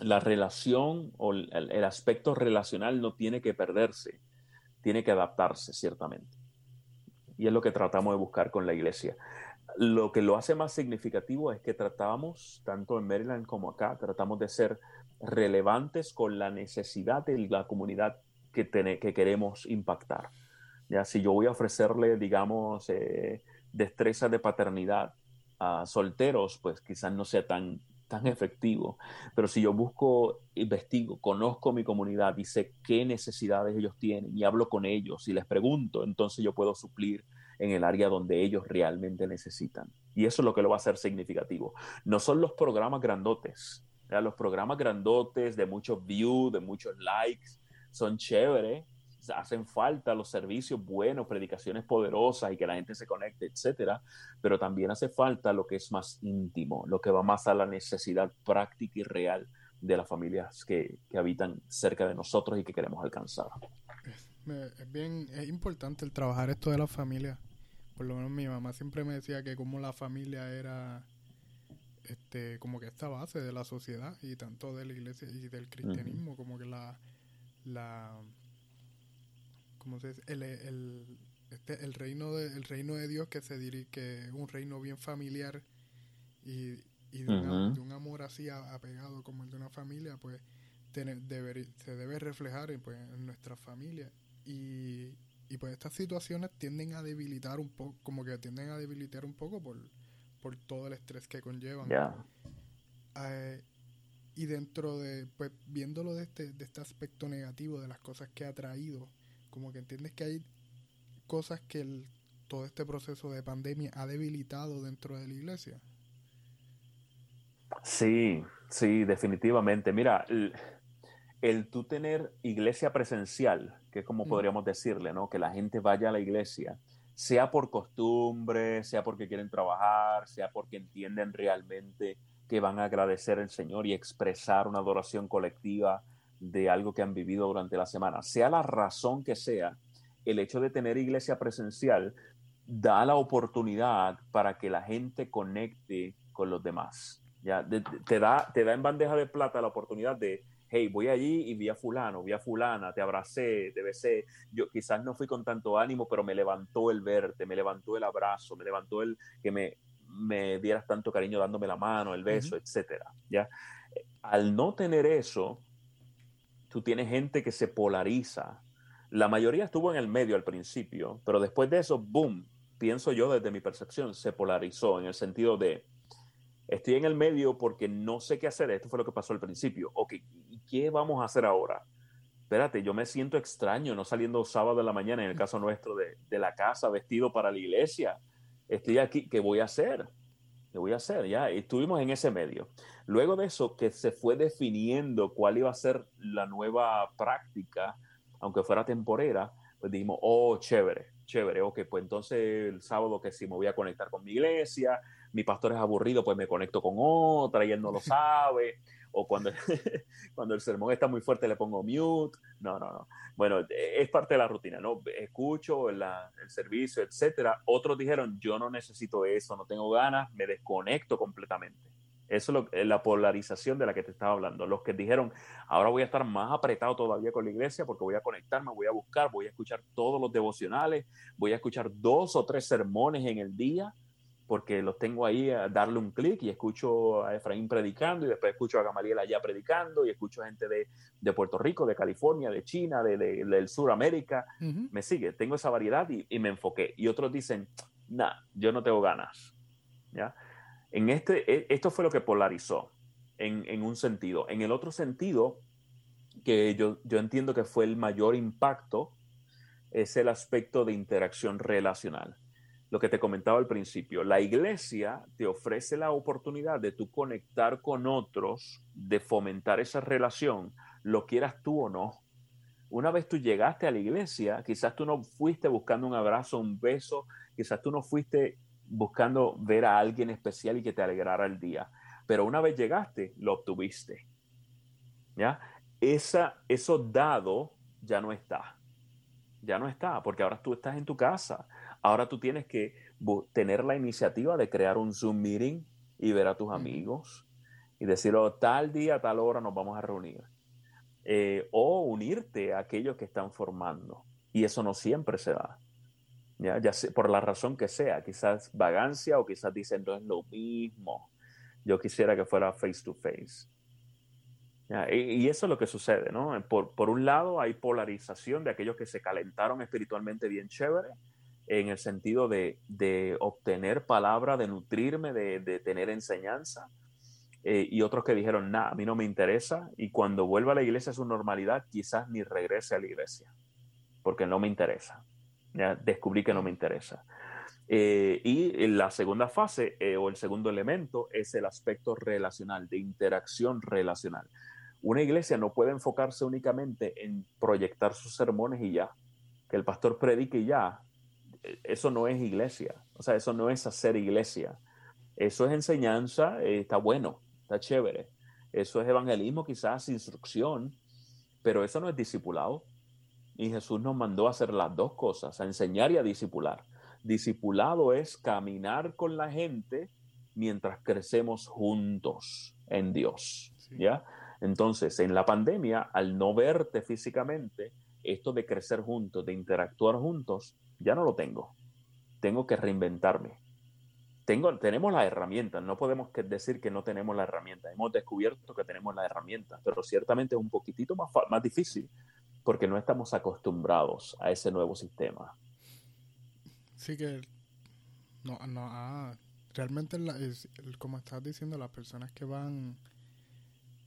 Speaker 2: la relación o el, aspecto relacional no tiene que perderse, tiene que adaptarse, ciertamente. Y es lo que tratamos de buscar con la iglesia. Lo que lo hace más significativo es que tratamos, tanto en Maryland como acá, tratamos de ser relevantes con la necesidad de la comunidad que, que queremos impactar. Ya, si yo voy a ofrecerle, digamos, eh, destreza de paternidad a solteros, pues quizás no sea tan tan efectivo. Pero si yo busco, investigo, conozco mi comunidad y sé qué necesidades ellos tienen y hablo con ellos y les pregunto, entonces yo puedo suplir en el área donde ellos realmente necesitan. Y eso es lo que lo va a hacer significativo. No son los programas grandotes. Los programas grandotes de muchos views, de muchos likes, son chéveres, hacen falta los servicios buenos, predicaciones poderosas y que la gente se conecte, etcétera, pero también hace falta lo que es más íntimo, lo que va más a la necesidad práctica y real de las familias que, que habitan cerca de nosotros y que queremos alcanzar.
Speaker 1: Es bien, es importante el trabajar esto de la familia. Por lo menos mi mamá siempre me decía que como la familia era este como que esta base de la sociedad y tanto de la iglesia y del cristianismo, como que la, la ¿cómo se dice? El, el, este, el, reino de, el reino de Dios que se dirige, que es un reino bien familiar y, y de, un amor así apegado como el de una familia, pues debe, se debe reflejar en, pues, en nuestra familia. Y, y pues estas situaciones tienden a debilitar un poco, como que tienden a debilitar un poco por, por todo el estrés que conllevan. Eh, y dentro de, pues viéndolo de este, de este aspecto negativo, de las cosas que ha traído, como que entiendes que hay cosas que el, todo este proceso de pandemia ha debilitado dentro de la iglesia.
Speaker 2: Sí, sí, definitivamente. Mira, el, tú tener iglesia presencial, que es como podríamos decirle, ¿no? Que la gente vaya a la iglesia, sea por costumbre, sea porque quieren trabajar, sea porque entienden realmente que van a agradecer al Señor y expresar una adoración colectiva de algo que han vivido durante la semana. Sea la razón que sea, el hecho de tener iglesia presencial da la oportunidad para que la gente conecte con los demás. ¿ya? te, da, te da en bandeja de plata la oportunidad de hey, voy allí y vi a fulano, vi a fulana, te abracé, te besé. Yo quizás no fui con tanto ánimo, pero me levantó el verte, me levantó el abrazo, me levantó el que me, me dieras tanto cariño dándome la mano, el beso, etcétera. ¿ya? Al no tener eso, tú tienes gente que se polariza. La mayoría estuvo en el medio al principio, pero después de eso, boom, pienso yo desde mi percepción, se polarizó en el sentido de, estoy en el medio porque no sé qué hacer. Esto fue lo que pasó al principio. Ok, ¿y qué vamos a hacer ahora? Espérate, yo me siento extraño no saliendo sábado de la mañana, en el caso nuestro, de, la casa, vestido para la iglesia. Estoy aquí, ¿qué voy a hacer? ¿Qué voy a hacer? Ya estuvimos en ese medio. Luego de eso, que se fue definiendo cuál iba a ser la nueva práctica, aunque fuera temporera, pues dijimos, oh, chévere, chévere, ok, pues entonces el sábado que si me voy a conectar con mi iglesia, mi pastor es aburrido, pues me conecto con otra y él no lo sabe. O cuando, (laughs) cuando el sermón está muy fuerte le pongo mute. No, no, no. Bueno, es parte de la rutina, ¿no? Escucho el servicio, etcétera. Otros dijeron, yo no necesito eso, no tengo ganas, me desconecto completamente. Eso es la polarización de la que te estaba hablando. Los que dijeron, ahora voy a estar más apretado todavía con la iglesia porque voy a conectarme, voy a buscar, voy a escuchar todos los devocionales, voy a escuchar dos o tres sermones en el día porque los tengo ahí a darle un clic y escucho a Efraín predicando y después escucho a Gamaliel allá predicando y escucho gente de, de Puerto Rico, de California, de China, de, del Suramérica. Me sigue, tengo esa variedad y, y, me enfoqué. Y otros dicen, nah, yo no tengo ganas. ¿Ya? En este, e, esto fue lo que polarizó en, en un sentido. En el otro sentido, que yo, yo entiendo que fue el mayor impacto, es el aspecto de interacción relacional lo que te comentaba al principio, la iglesia te ofrece la oportunidad de tú conectar con otros, de fomentar esa relación, lo quieras tú o no. Una vez tú llegaste a la iglesia, quizás tú no fuiste buscando un abrazo, un beso, quizás tú no fuiste buscando ver a alguien especial y que te alegrara el día, pero una vez llegaste, lo obtuviste. ¿Ya? Esa, eso dado ya no está. Ya no está, porque ahora tú estás en tu casa Ahora tú tienes que tener la iniciativa de crear un Zoom meeting y ver a tus amigos y decirlo oh, tal día, tal hora nos vamos a reunir. Eh, o unirte a aquellos que están formando. Y eso no siempre se da. Ya, ya por la razón que sea, quizás vagancia o quizás dicen no es lo mismo. Yo quisiera que fuera face to face. Y, eso es lo que sucede, ¿no? Por, por un lado hay polarización de aquellos que se calentaron espiritualmente bien chévere en el sentido de, obtener palabra, de nutrirme, de, tener enseñanza. Eh, y otros que dijeron, nada, a mí no me interesa. Y cuando vuelva a la iglesia a su normalidad, quizás ni regrese a la iglesia, porque no me interesa. Ya descubrí que no me interesa. Eh, y la segunda fase eh, o el segundo elemento es el aspecto relacional, de interacción relacional. Una iglesia no puede enfocarse únicamente en proyectar sus sermones y ya, que el pastor predique y ya, eso no es iglesia, o sea, eso no es hacer iglesia. Eso es enseñanza, eh, está bueno, está chévere. Eso es evangelismo, quizás instrucción, pero eso no es discipulado. Y Jesús nos mandó a hacer las dos cosas, a enseñar y a discipular. Discipulado es caminar con la gente mientras crecemos juntos en Dios, ¿ya? Entonces, en la pandemia, al no verte físicamente, esto de crecer juntos, de interactuar juntos, ya no lo tengo. Tengo que reinventarme. Tengo, tenemos la herramienta, no podemos decir que no tenemos la herramienta. Hemos descubierto que tenemos la herramienta, pero ciertamente es un poquitito más, más difícil porque no estamos acostumbrados a ese nuevo sistema.
Speaker 1: Sí que no, no ah, realmente como estás diciendo, las personas que van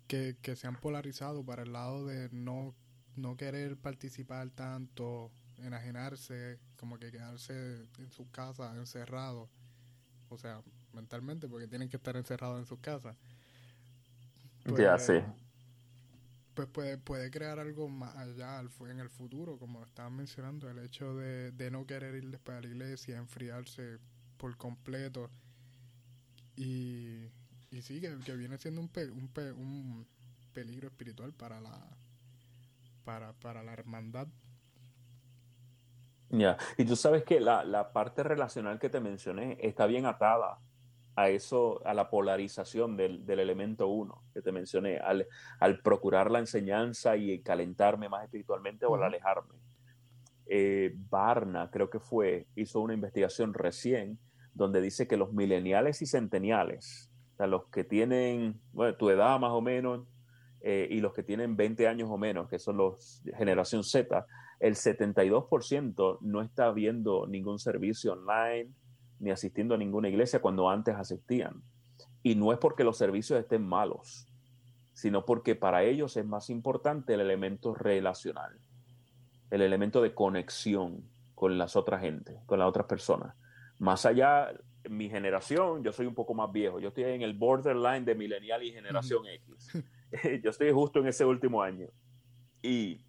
Speaker 1: que, que se han polarizado para el lado de no, no querer participar tanto enajenarse, como que quedarse en su casa encerrado, o sea, mentalmente, porque tienen que estar encerrados en sus casas.
Speaker 2: ya, sí.
Speaker 1: Pues puede, puede crear algo más allá en el futuro, como estaban mencionando, el hecho de, de no querer ir después a la iglesia, enfriarse por completo. Y, y sí, que, viene siendo un, un, un peligro espiritual para la, para, para la hermandad.
Speaker 2: Ya, y tú sabes que la, la, parte relacional que te mencioné está bien atada a eso, a la polarización del, del elemento uno que te mencioné, al, al, procurar la enseñanza y calentarme más espiritualmente o al alejarme. Eh, Barna, creo que fue, hizo una investigación recién donde dice que los mileniales y centeniales, o sea, los que tienen bueno, tu edad más o menos, eh, y los que tienen 20 años o menos, que son los generación Z, el 72% no está viendo ningún servicio online ni asistiendo a ninguna iglesia cuando antes asistían. Y no es porque los servicios estén malos, sino porque para ellos es más importante el elemento relacional, el elemento de conexión con las otras gente, con las otras personas. Más allá, mi generación, yo soy un poco más viejo, yo estoy en el borderline de millennial y generación X. (laughs) yo estoy justo en ese último año. Y,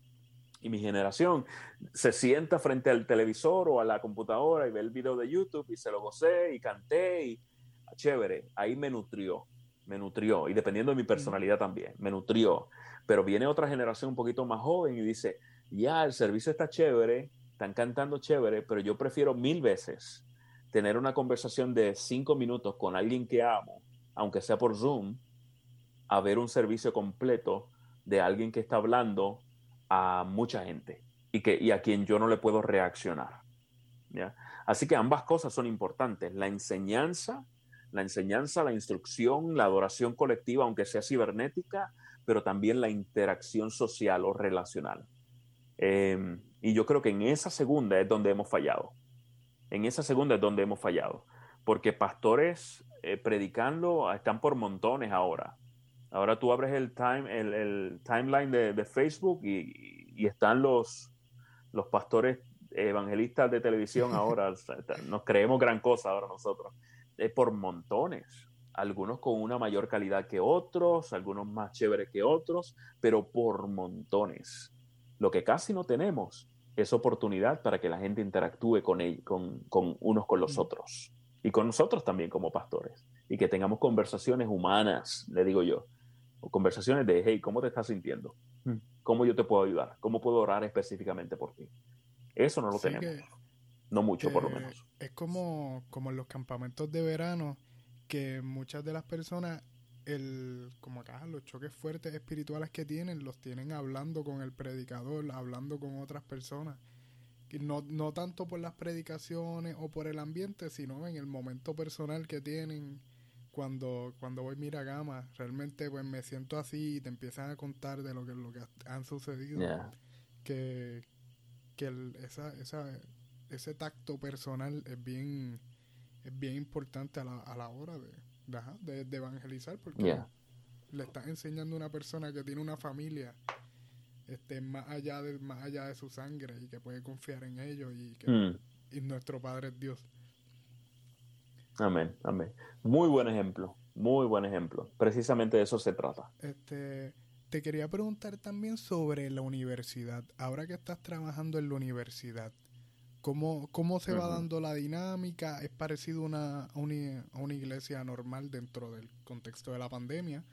Speaker 2: y, mi generación se sienta frente al televisor o a la computadora y ve el video de YouTube y se lo gocé y canté y ah, chévere, ahí me nutrió, me nutrió. Y dependiendo de mi personalidad también, me nutrió. Pero viene otra generación un poquito más joven y dice, ya, el servicio está chévere, están cantando chévere, pero yo prefiero mil veces tener una conversación de cinco minutos con alguien que amo, aunque sea por Zoom, a ver un servicio completo de alguien que está hablando a mucha gente y, que, y a quien yo no le puedo reaccionar. ¿ya? Así que ambas cosas son importantes. La enseñanza, la enseñanza, la instrucción, la adoración colectiva, aunque sea cibernética, pero también la interacción social o relacional. Em, y yo creo que en esa segunda es donde hemos fallado. En esa segunda es donde hemos fallado. Porque pastores eh, predicando están por montones ahora. Ahora tú abres el, time, el, timeline de, Facebook y, están los, los pastores evangelistas de televisión (laughs) ahora. nos creemos gran cosa ahora nosotros. Es por montones. Algunos con una mayor calidad que otros, algunos más chéveres que otros, pero por montones. Lo que casi no tenemos es oportunidad para que la gente interactúe con, con, con unos con los otros y con nosotros también como pastores y que tengamos conversaciones humanas, le digo yo, conversaciones de, hey, ¿cómo te estás sintiendo? Hmm. ¿Cómo yo te puedo ayudar? ¿Cómo puedo orar específicamente por ti? Eso no lo tenemos. no mucho, por lo menos.
Speaker 1: Es como, como en los campamentos de verano, que muchas de las personas, el, como acá, los choques fuertes espirituales que tienen, los tienen hablando con el predicador, hablando con otras personas. No, no tanto por las predicaciones o por el ambiente, sino en el momento personal que tienen cuando, cuando voy mira gama, realmente pues me siento así y te empiezan a contar de lo que, lo que han sucedido. Que, que esa, esa, ese tacto personal es bien, es bien importante a la, a la hora de, de, evangelizar porque le estás enseñando a una persona que tiene una familia este, más allá de más allá de su sangre y que puede confiar en ellos y que mm. y nuestro Padre es Dios.
Speaker 2: Amén, amén. Muy buen ejemplo, muy buen ejemplo. Precisamente de eso se trata.
Speaker 1: Este, te quería preguntar también sobre la universidad. Ahora que estás trabajando en la universidad, ¿cómo, cómo se va dando la dinámica? ¿Es parecido una, a, una, a una iglesia normal dentro del contexto de la pandemia?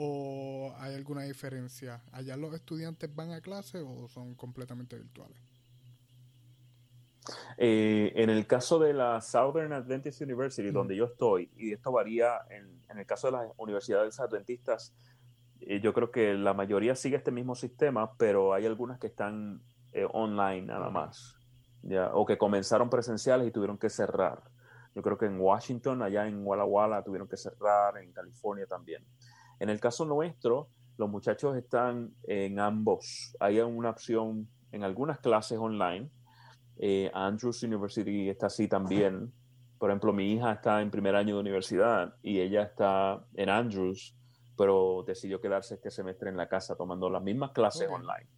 Speaker 1: ¿O hay alguna diferencia? ¿Allá los estudiantes van a clase o son completamente virtuales?
Speaker 2: Eh, en el caso de la Southern Adventist University, donde yo estoy, y esto varía en, el caso de las universidades adventistas, eh, yo creo que la mayoría sigue este mismo sistema, pero hay algunas que están eh, online nada más, ¿ya? o que comenzaron presenciales y tuvieron que cerrar. Yo creo que en Washington, allá en Walla Walla, tuvieron que cerrar, en California también. En el caso nuestro, los muchachos están en ambos. Hay una opción en algunas clases online, eh, Andrews University está así también. Por ejemplo, mi hija está en primer año de universidad y ella está en Andrews, pero decidió quedarse este semestre en la casa tomando las mismas clases online.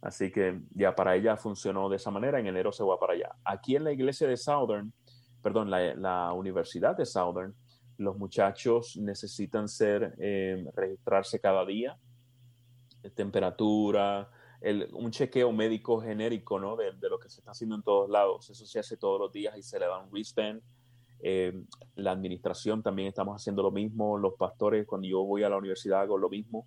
Speaker 2: Así que ya para ella funcionó de esa manera. En enero se va para allá. Aquí en la iglesia de Southern, perdón, la, la Universidad de Southern, Los muchachos necesitan ser, eh, registrarse cada día, temperatura, un chequeo médico genérico ¿no? De, lo que se está haciendo en todos lados. Eso se hace todos los días y se le da un wristband. Eh, la administración también estamos haciendo lo mismo. Los pastores, cuando yo voy a la universidad, hago lo mismo.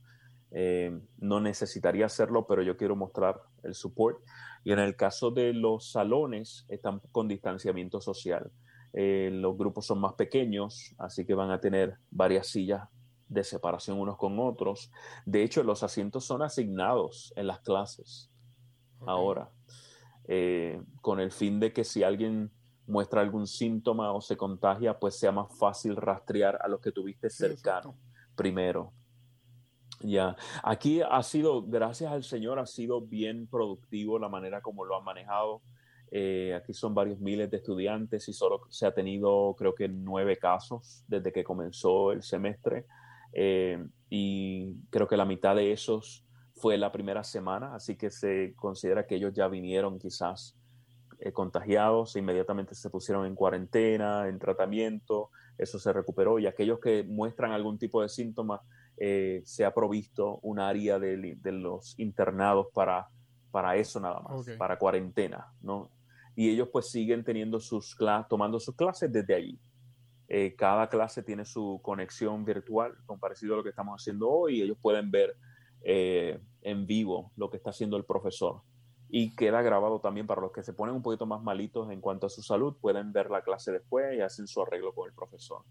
Speaker 2: Eh, no necesitaría hacerlo, pero yo quiero mostrar el support. Y en el caso de los salones, están con distanciamiento social. Eh, los grupos son más pequeños, así que van a tener varias sillas de separación unos con otros. De hecho, los asientos son asignados en las clases ahora, eh, con el fin de que si alguien muestra algún síntoma o se contagia, pues sea más fácil rastrear a los que tuviste cercano primero. Ya, aquí ha sido, gracias al Señor, ha sido bien productivo la manera como lo han manejado. Eh, aquí son varios miles de estudiantes y solo se ha tenido, creo que, nueve casos desde que comenzó el semestre. Eh, y creo que la mitad de esos fue la primera semana, así que se considera que ellos ya vinieron quizás eh, contagiados, inmediatamente se pusieron en cuarentena, en tratamiento, eso se recuperó y aquellos que muestran algún tipo de síntoma, eh, se ha provisto un área de, de, los internados para, para eso nada más, para cuarentena, ¿no? Y ellos pues siguen teniendo sus tomando sus clases desde allí. Eh, cada clase tiene su conexión virtual, con parecido a lo que estamos haciendo hoy, y ellos pueden ver eh, en vivo lo que está haciendo el profesor. Y queda grabado también para los que se ponen un poquito más malitos en cuanto a su salud, pueden ver la clase después y hacen su arreglo con el profesor.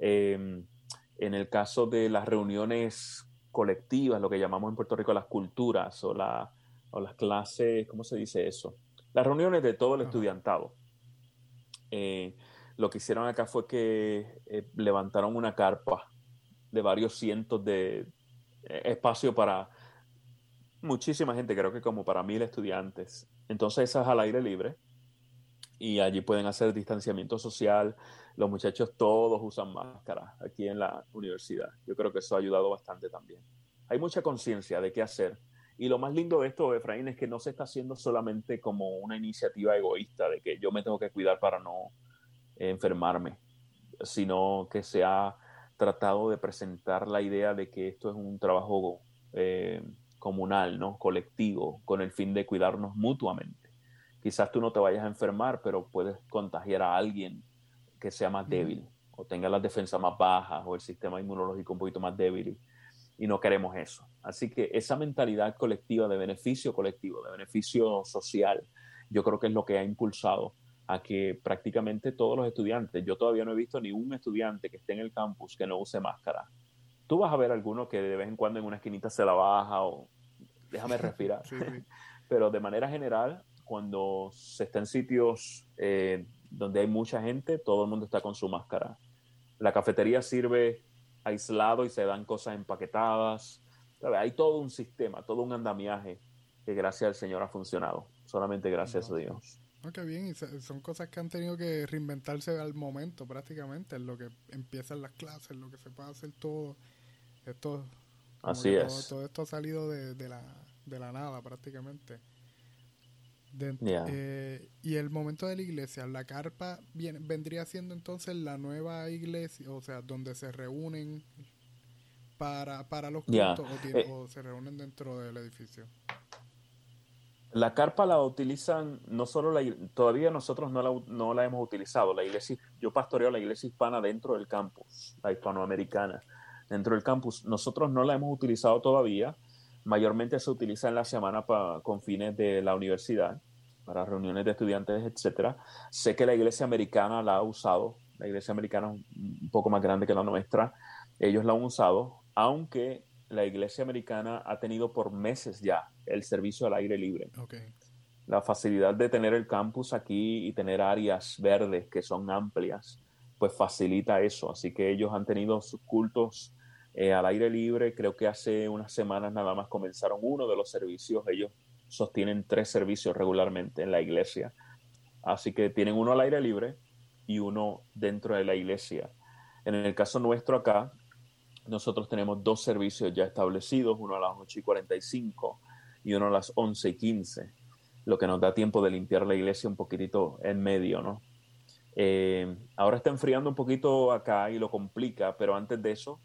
Speaker 2: Em, en el caso de las reuniones colectivas, lo que llamamos en Puerto Rico las culturas o, o las clases, ¿cómo se dice eso? Las reuniones de todo el estudiantado. Eh, lo que hicieron acá fue que eh, levantaron una carpa de varios cientos de eh, espacio para muchísima gente, creo que como para mil estudiantes. Entonces esa es al aire libre y allí pueden hacer distanciamiento social. Los muchachos todos usan máscara aquí en la universidad. Yo creo que eso ha ayudado bastante también. Hay mucha conciencia de qué hacer. Y lo más lindo de esto, Efraín, es que no se está haciendo solamente como una iniciativa egoísta de que yo me tengo que cuidar para no enfermarme, sino que se ha tratado de presentar la idea de que esto es un trabajo eh, comunal, ¿no? colectivo, con el fin de cuidarnos mutuamente. Quizás tú no te vayas a enfermar, pero puedes contagiar a alguien que sea más débil o tenga las defensas más bajas o el sistema inmunológico un poquito más débil y no queremos eso. Así que esa mentalidad colectiva de beneficio colectivo, de beneficio social, yo creo que es lo que ha impulsado a que prácticamente todos los estudiantes, yo todavía no he visto ni un estudiante que esté en el campus que no use máscara. Tú vas a ver alguno que de vez en cuando en una esquinita se la baja o déjame respirar. (laughs) (laughs) Pero de manera general, cuando se está en sitios eh, donde hay mucha gente, todo el mundo está con su máscara. La cafetería sirve aislado y se dan cosas empaquetadas. Hay todo un sistema, todo un andamiaje que gracias al Señor ha funcionado. Solamente gracias a Dios.
Speaker 1: qué bien, y son cosas que han tenido que reinventarse al momento prácticamente, en lo que empiezan las clases, en lo que se puede hacer todo. Esto,
Speaker 2: Así es.
Speaker 1: Todo, esto ha salido de, de, la, de la nada prácticamente. Eh, y el momento de la iglesia, la carpa viene, vendría siendo entonces la nueva iglesia, o sea, donde se reúnen para, para los cultos eh, o, se reúnen dentro del edificio.
Speaker 2: La carpa la utilizan, no solo la todavía nosotros no la, no la hemos utilizado. La iglesia, yo pastoreo la iglesia hispana dentro del campus, la hispanoamericana, dentro del campus. Nosotros no la hemos utilizado todavía mayormente se utiliza en la semana con fines de la universidad, para reuniones de estudiantes, etcétera. Sé que la iglesia americana la ha usado, la iglesia americana es un poco más grande que la nuestra, ellos la han usado, aunque la iglesia americana ha tenido por meses ya el servicio al aire libre. La facilidad de tener el campus aquí y tener áreas verdes que son amplias, pues facilita eso. Así que ellos han tenido sus cultos eh, al aire libre. Creo que hace unas semanas nada más comenzaron uno de los servicios. Ellos sostienen tres servicios regularmente en la iglesia. Así que tienen uno al aire libre y uno dentro de la iglesia. En el caso nuestro acá, nosotros tenemos dos servicios ya establecidos, uno a las 8 y 45 y uno a las 11 y 15, lo que nos da tiempo de limpiar la iglesia un poquitito en medio, ¿no? Eh, ahora está enfriando un poquito acá y lo complica, pero antes de eso,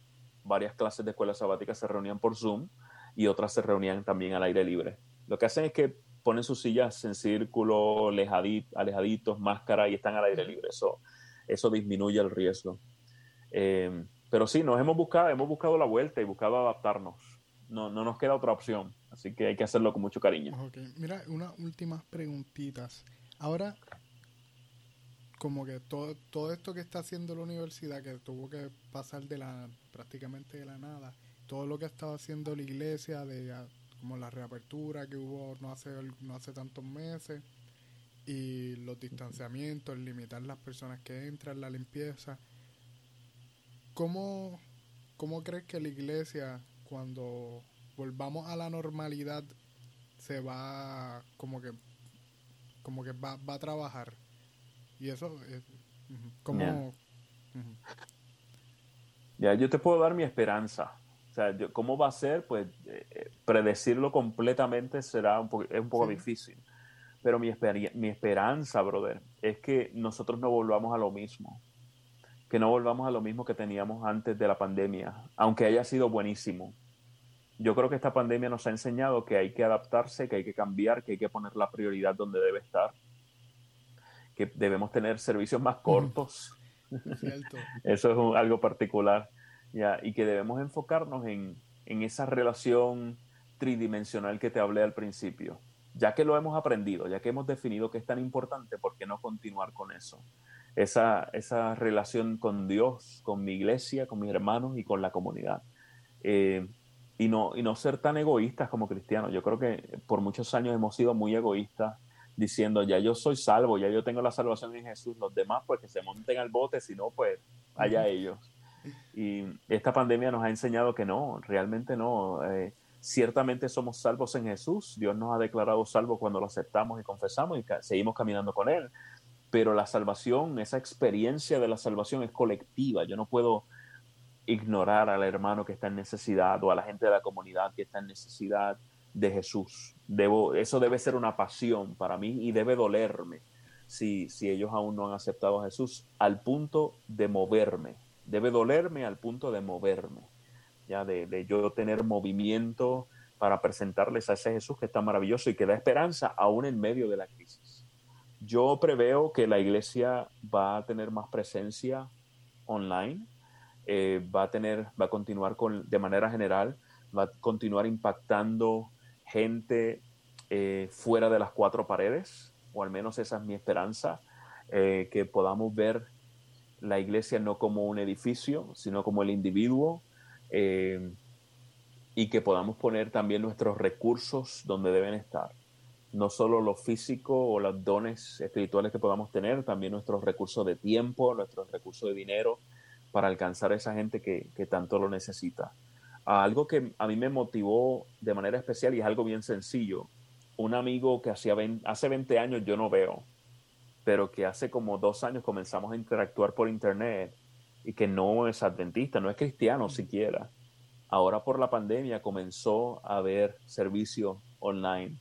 Speaker 2: varias clases de escuela sabática se reunían por Zoom y otras se reunían también al aire libre. Lo que hacen es que ponen sus sillas en círculo, alejaditos, máscara y están al aire libre. Eso, eso disminuye el riesgo. Eh, pero sí, nos hemos buscado, hemos buscado la vuelta y buscado adaptarnos. No, no nos queda otra opción, así que hay que hacerlo con mucho cariño.
Speaker 1: Mira, unas últimas preguntitas. Ahora, como que todo, todo esto que está haciendo la universidad, que tuvo que pasar de la prácticamente de la nada, todo lo que ha estado haciendo la iglesia, de como la reapertura que hubo no hace, no hace tantos meses, y los distanciamientos, limitar las personas que entran, la limpieza. ¿Cómo, cómo crees que la iglesia, cuando volvamos a la normalidad, se va como que como que va, va a trabajar? Y eso es como...
Speaker 2: Ya, yo te puedo dar mi esperanza. O sea, ¿cómo va a ser? Pues eh, eh, predecirlo completamente será un, es un poco difícil. Pero mi, mi esperanza, brother, es que nosotros no volvamos a lo mismo. Que no volvamos a lo mismo que teníamos antes de la pandemia, aunque haya sido buenísimo. Yo creo que esta pandemia nos ha enseñado que hay que adaptarse, que hay que cambiar, que hay que poner la prioridad donde debe estar que debemos tener servicios más cortos. (laughs) Eso es algo particular. ¿ya? Y que debemos enfocarnos en, en esa relación tridimensional que te hablé al principio. Ya que lo hemos aprendido, ya que hemos definido que es tan importante, ¿por qué no continuar con eso? Esa, esa relación con Dios, con mi iglesia, con mis hermanos y con la comunidad. Eh, y, no, y no ser tan egoístas como cristianos. Yo creo que por muchos años hemos sido muy egoístas diciendo, ya yo soy salvo, ya yo tengo la salvación en Jesús, los demás pues que se monten al bote, si no, pues allá ellos. Y esta pandemia nos ha enseñado que no, realmente no. Eh, ciertamente somos salvos en Jesús, Dios nos ha declarado salvos cuando lo aceptamos y confesamos y seguimos caminando con Él, pero la salvación, esa experiencia de la salvación es colectiva, yo no puedo ignorar al hermano que está en necesidad o a la gente de la comunidad que está en necesidad de Jesús. Debo, eso debe ser una pasión para mí y debe dolerme si, si ellos aún no han aceptado a Jesús al punto de moverme. Debe dolerme al punto de moverme, ya de, de yo tener movimiento para presentarles a ese Jesús que está maravilloso y que da esperanza aún en medio de la crisis. Yo preveo que la iglesia va a tener más presencia online, eh, va a tener, va a continuar con, de manera general, va a continuar impactando gente eh, fuera de las cuatro paredes, o al menos esa es mi esperanza, eh, que podamos ver la iglesia no como un edificio, sino como el individuo, eh, y que podamos poner también nuestros recursos donde deben estar. No solo lo físico o los dones espirituales que podamos tener, también nuestros recursos de tiempo, nuestros recursos de dinero, para alcanzar a esa gente que tanto lo necesita algo que a mí me motivó de manera especial y es algo bien sencillo. Un amigo que hacía hace 20 años yo no veo, pero que hace como dos años comenzamos a interactuar por internet y que no es adventista, no es cristiano siquiera. Ahora por la pandemia comenzó a ver servicio online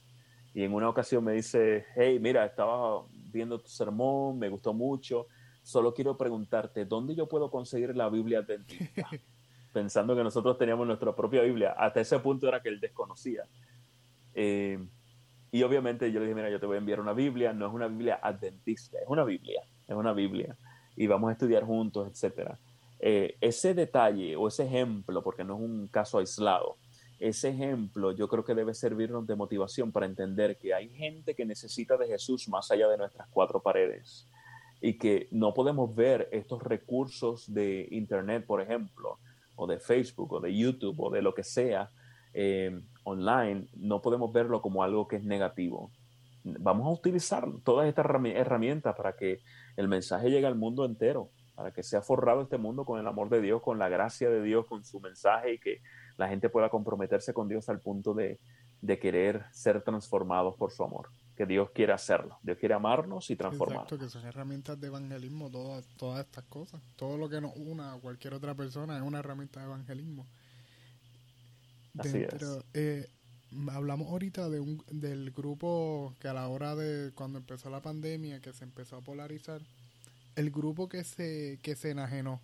Speaker 2: y en una ocasión me dice, hey, mira, estaba viendo tu sermón, me gustó mucho, solo quiero preguntarte, ¿dónde yo puedo conseguir la Biblia adventista? (laughs) pensando que nosotros teníamos nuestra propia Biblia. Hasta ese punto era que él desconocía. Eh, y obviamente yo le dije, mira, yo te voy a enviar una Biblia, no es una Biblia adventista, es una Biblia, es una Biblia. Y vamos a estudiar juntos, etc. Eh, ese detalle o ese ejemplo, porque no es un caso aislado, ese ejemplo yo creo que debe servirnos de motivación para entender que hay gente que necesita de Jesús más allá de nuestras cuatro paredes y que no podemos ver estos recursos de Internet, por ejemplo, o de Facebook o de YouTube o de lo que sea eh, online, no podemos verlo como algo que es negativo. Vamos a utilizar todas estas herramientas para que el mensaje llegue al mundo entero, para que sea forrado este mundo con el amor de Dios, con la gracia de Dios, con su mensaje y que la gente pueda comprometerse con Dios al punto de, de querer ser transformados por su amor que Dios quiere hacerlo. Dios quiere amarnos y transformarnos.
Speaker 1: Exacto, que son herramientas de evangelismo, todas, todas estas cosas. Todo lo que nos una a cualquier otra persona es una herramienta de evangelismo.
Speaker 2: Así es.
Speaker 1: Eh, hablamos ahorita de un, del grupo que a la hora de cuando empezó la pandemia, que se empezó a polarizar, el grupo que se, que se enajenó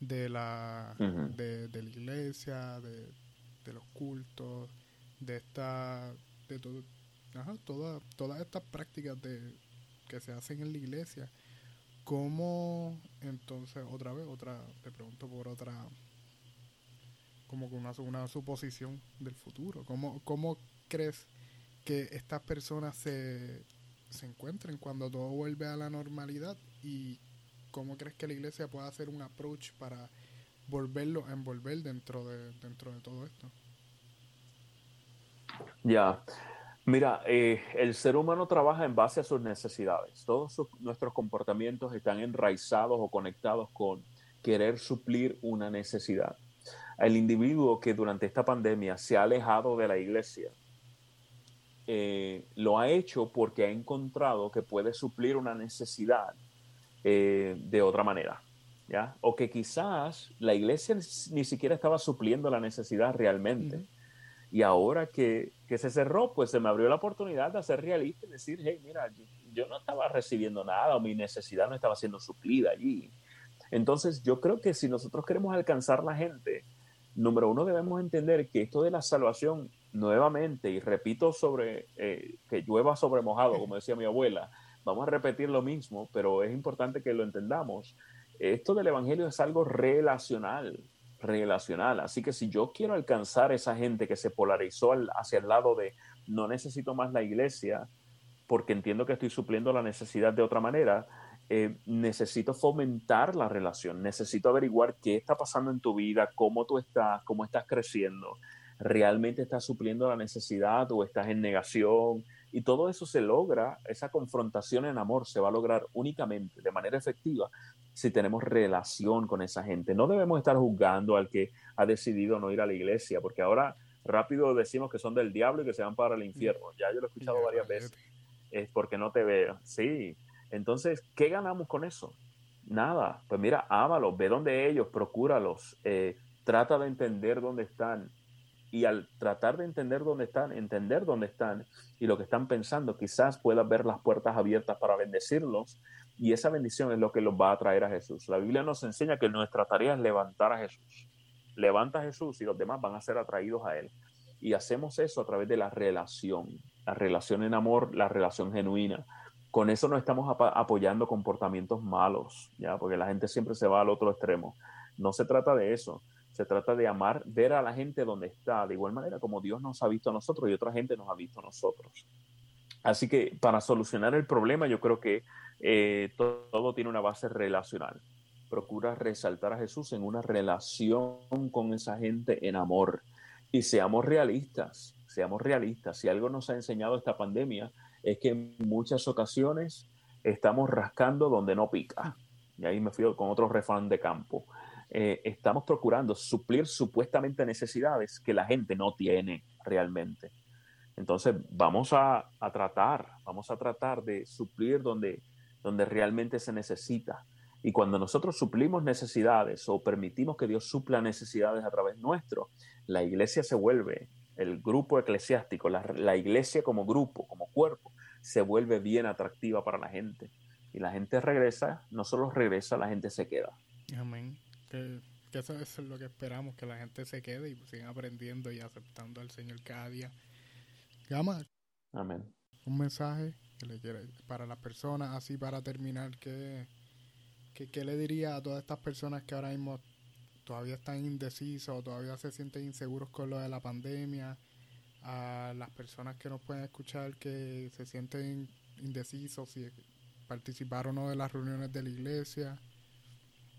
Speaker 1: de la, de, la iglesia, de, los cultos, de esta, de todo, ajá, todas estas prácticas de, que se hacen en la iglesia. ¿Cómo entonces, otra vez, otra, te pregunto por otra, como una, una suposición del futuro, ¿cómo, cómo crees que estas personas se, se encuentren cuando todo vuelve a la normalidad y cómo crees que la iglesia pueda hacer un approach para volverlo a envolver dentro de, dentro de todo esto?
Speaker 2: Ya, mira, eh, el ser humano trabaja en base a sus necesidades. Todos nuestros comportamientos están enraizados o conectados con querer suplir una necesidad. El individuo que durante esta pandemia se ha alejado de la iglesia, eh, lo ha hecho porque ha encontrado que puede suplir una necesidad eh, de otra manera. ¿ya? O que quizás la iglesia ni siquiera estaba supliendo la necesidad realmente. Y ahora que, que, se cerró, pues se me abrió la oportunidad de ser realista y decir, hey, mira, yo, no estaba recibiendo nada o mi necesidad no estaba siendo suplida allí. Entonces yo creo que si nosotros queremos alcanzar la gente, número uno debemos entender que esto de la salvación nuevamente, y repito sobre eh, que llueva sobre mojado, como decía mi abuela, vamos a repetir lo mismo, pero es importante que lo entendamos. Esto del Evangelio es algo relacional, relacional. Así que si yo quiero alcanzar esa gente que se polarizó hacia el lado de no necesito más la iglesia, porque entiendo que estoy supliendo la necesidad de otra manera, eh, necesito fomentar la relación, necesito averiguar qué está pasando en tu vida, cómo tú estás, cómo estás creciendo, realmente estás supliendo la necesidad o estás en negación, y todo eso se logra, esa confrontación en amor se va a lograr únicamente de manera efectiva si tenemos relación con esa gente. No debemos estar juzgando al que ha decidido no ir a la iglesia, porque ahora rápido decimos que son del diablo y que se van para el infierno. Ya yo lo he escuchado varias veces. Es porque no te veo. Sí. Entonces, ¿qué ganamos con eso? Nada. Pues mira, ámalos, ve donde ellos, procúralos, eh, trata de entender dónde están y al tratar de entender dónde están, entender dónde están y lo que están pensando, quizás puedas ver las puertas abiertas para bendecirlos y esa bendición es lo que los va a traer a Jesús. La Biblia nos enseña que nuestra tarea es levantar a Jesús. Levanta a Jesús y los demás van a ser atraídos a Él. Y hacemos eso a través de la relación, la relación en amor, la relación genuina. Con eso no estamos apoyando comportamientos malos, ¿ya? porque la gente siempre se va al otro extremo. No se trata de eso se trata de amar, ver a la gente donde está, de igual manera como Dios nos ha visto a nosotros y otra gente nos ha visto a nosotros. Así que para solucionar el problema, yo creo que eh, todo, tiene una base relacional. Procura resaltar a Jesús en una relación con esa gente en amor. Y seamos realistas, seamos realistas. Si algo nos ha enseñado esta pandemia es que en muchas ocasiones estamos rascando donde no pica. Y ahí me fui con otro refrán de campo. Eh, estamos procurando suplir supuestamente necesidades que la gente no tiene realmente. Entonces, vamos a, tratar, vamos a tratar de suplir donde, donde realmente se necesita. Y cuando nosotros suplimos necesidades o permitimos que Dios supla necesidades a través nuestro, la iglesia se vuelve, el grupo eclesiástico, la, la iglesia como grupo, como cuerpo, se vuelve bien atractiva para la gente. Y la gente regresa, no solo regresa, la gente se queda.
Speaker 1: Amén que, eso, es lo que esperamos, que la gente se quede y siga aprendiendo y aceptando al Señor cada día. Gama.
Speaker 2: Amén.
Speaker 1: Un mensaje que le quiere, para las personas, así para terminar, ¿qué, qué, le diría a todas estas personas que ahora mismo todavía están indecisos, todavía se sienten inseguros con lo de la pandemia? A las personas que nos pueden escuchar que se sienten indecisos si participar o no de las reuniones de la iglesia.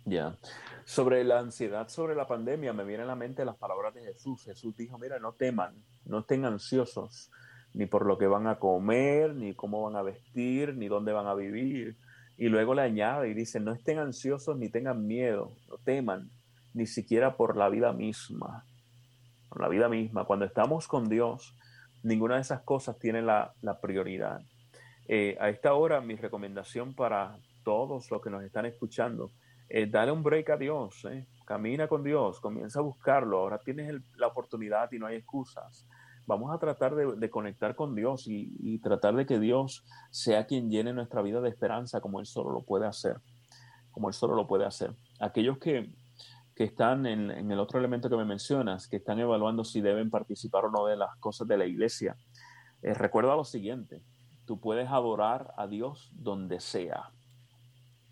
Speaker 2: Ya. Sobre la ansiedad sobre la pandemia, me vienen a la mente las palabras de Jesús. Jesús dijo, mira, no teman, no estén ansiosos, ni por lo que van a comer, ni cómo van a vestir, ni dónde van a vivir. Y luego le añade y dice, no estén ansiosos ni tengan miedo, no teman, ni siquiera por la vida misma. Por la vida misma. Cuando estamos con Dios, ninguna de esas cosas tiene la, prioridad. Eh, a esta hora, mi recomendación para todos los que nos están escuchando, eh, dale un break a Dios, eh. camina con Dios, comienza a buscarlo, ahora tienes la oportunidad y no hay excusas. Vamos a tratar de, conectar con Dios y, tratar de que Dios sea quien llene nuestra vida de esperanza como Él solo lo puede hacer. como Él solo lo puede hacer. Aquellos que, que están en, el otro elemento que me mencionas, que están evaluando si deben participar o no de las cosas de la iglesia, eh, recuerda lo siguiente, tú puedes adorar a Dios donde sea,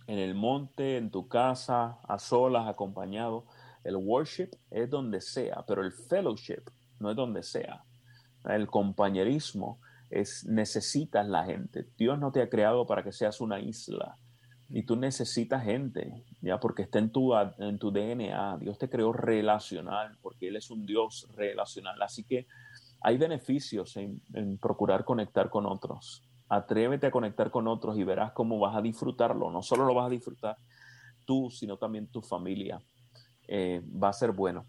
Speaker 2: en el monte, en tu casa, a solas, acompañado. El worship es donde sea, pero el fellowship no es donde sea. El compañerismo es necesitas la gente. Dios no te ha creado para que seas una isla. Y tú necesitas gente, ya porque está en tu, en tu DNA. Dios te creó relacional, porque Él es un Dios relacional. Así que hay beneficios en, en procurar conectar con otros. Atrévete a conectar con otros y verás cómo vas a disfrutarlo. No solo lo vas a disfrutar tú, sino también tu familia. Eh, va a ser bueno.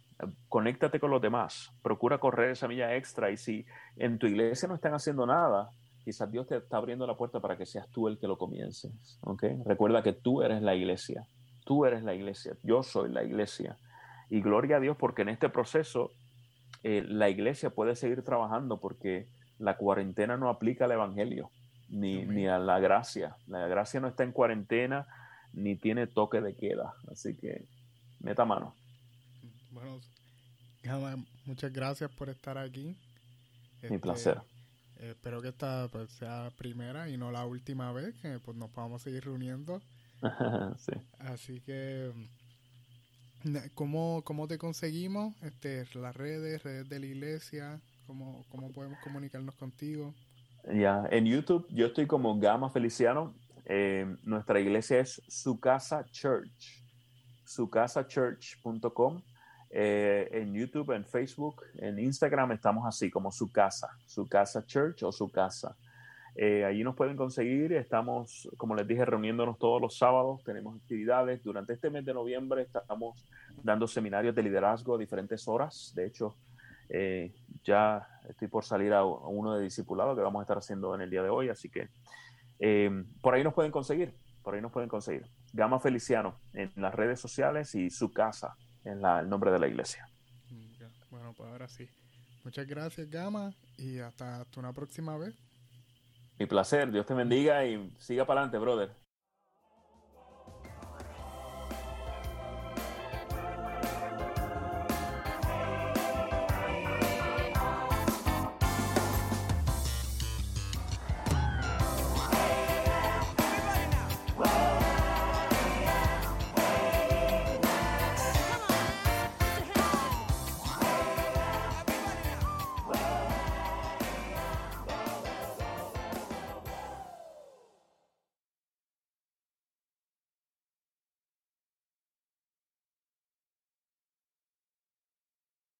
Speaker 2: Conéctate con los demás. Procura correr esa milla extra y si en tu iglesia no están haciendo nada, quizás Dios te está abriendo la puerta para que seas tú el que lo comiences. Recuerda que tú eres la iglesia. Tú eres la iglesia. Yo soy la iglesia. Y gloria a Dios porque en este proceso eh, la iglesia puede seguir trabajando porque la cuarentena no aplica al evangelio ni, ni a la gracia. La gracia no está en cuarentena ni tiene toque de queda. Así que meta mano.
Speaker 1: Bueno, muchas gracias por estar aquí.
Speaker 2: Mi este, placer.
Speaker 1: espero que esta pues, sea la primera y no la última vez, que pues, nos podamos seguir reuniendo. (laughs)
Speaker 2: sí.
Speaker 1: Así que, ¿cómo, ¿cómo te conseguimos? Este, las redes, redes de la iglesia, ¿cómo, cómo podemos comunicarnos contigo?
Speaker 2: Ya, en YouTube yo estoy como Gama Feliciano. Eh, nuestra iglesia es Su Casa Church, sucasachurch.com. Eh, en YouTube, en Facebook, en Instagram estamos así como Su Casa, Su Casa Church o Su Casa. Eh, allí nos pueden conseguir. Estamos, como les dije, reuniéndonos todos los sábados. Tenemos actividades. Durante este mes de noviembre estamos dando seminarios de liderazgo a diferentes horas. De hecho, eh, ya estoy por salir a, uno de discipulado que vamos a estar haciendo en el día de hoy, así que eh, por ahí nos pueden conseguir, por ahí nos pueden conseguir. Gama Feliciano en las redes sociales y su casa en la, el nombre de la iglesia.
Speaker 1: Bueno, pues ahora sí. Muchas gracias, Gama, y hasta una próxima vez.
Speaker 2: Mi placer, Dios te bendiga y siga para adelante, brother.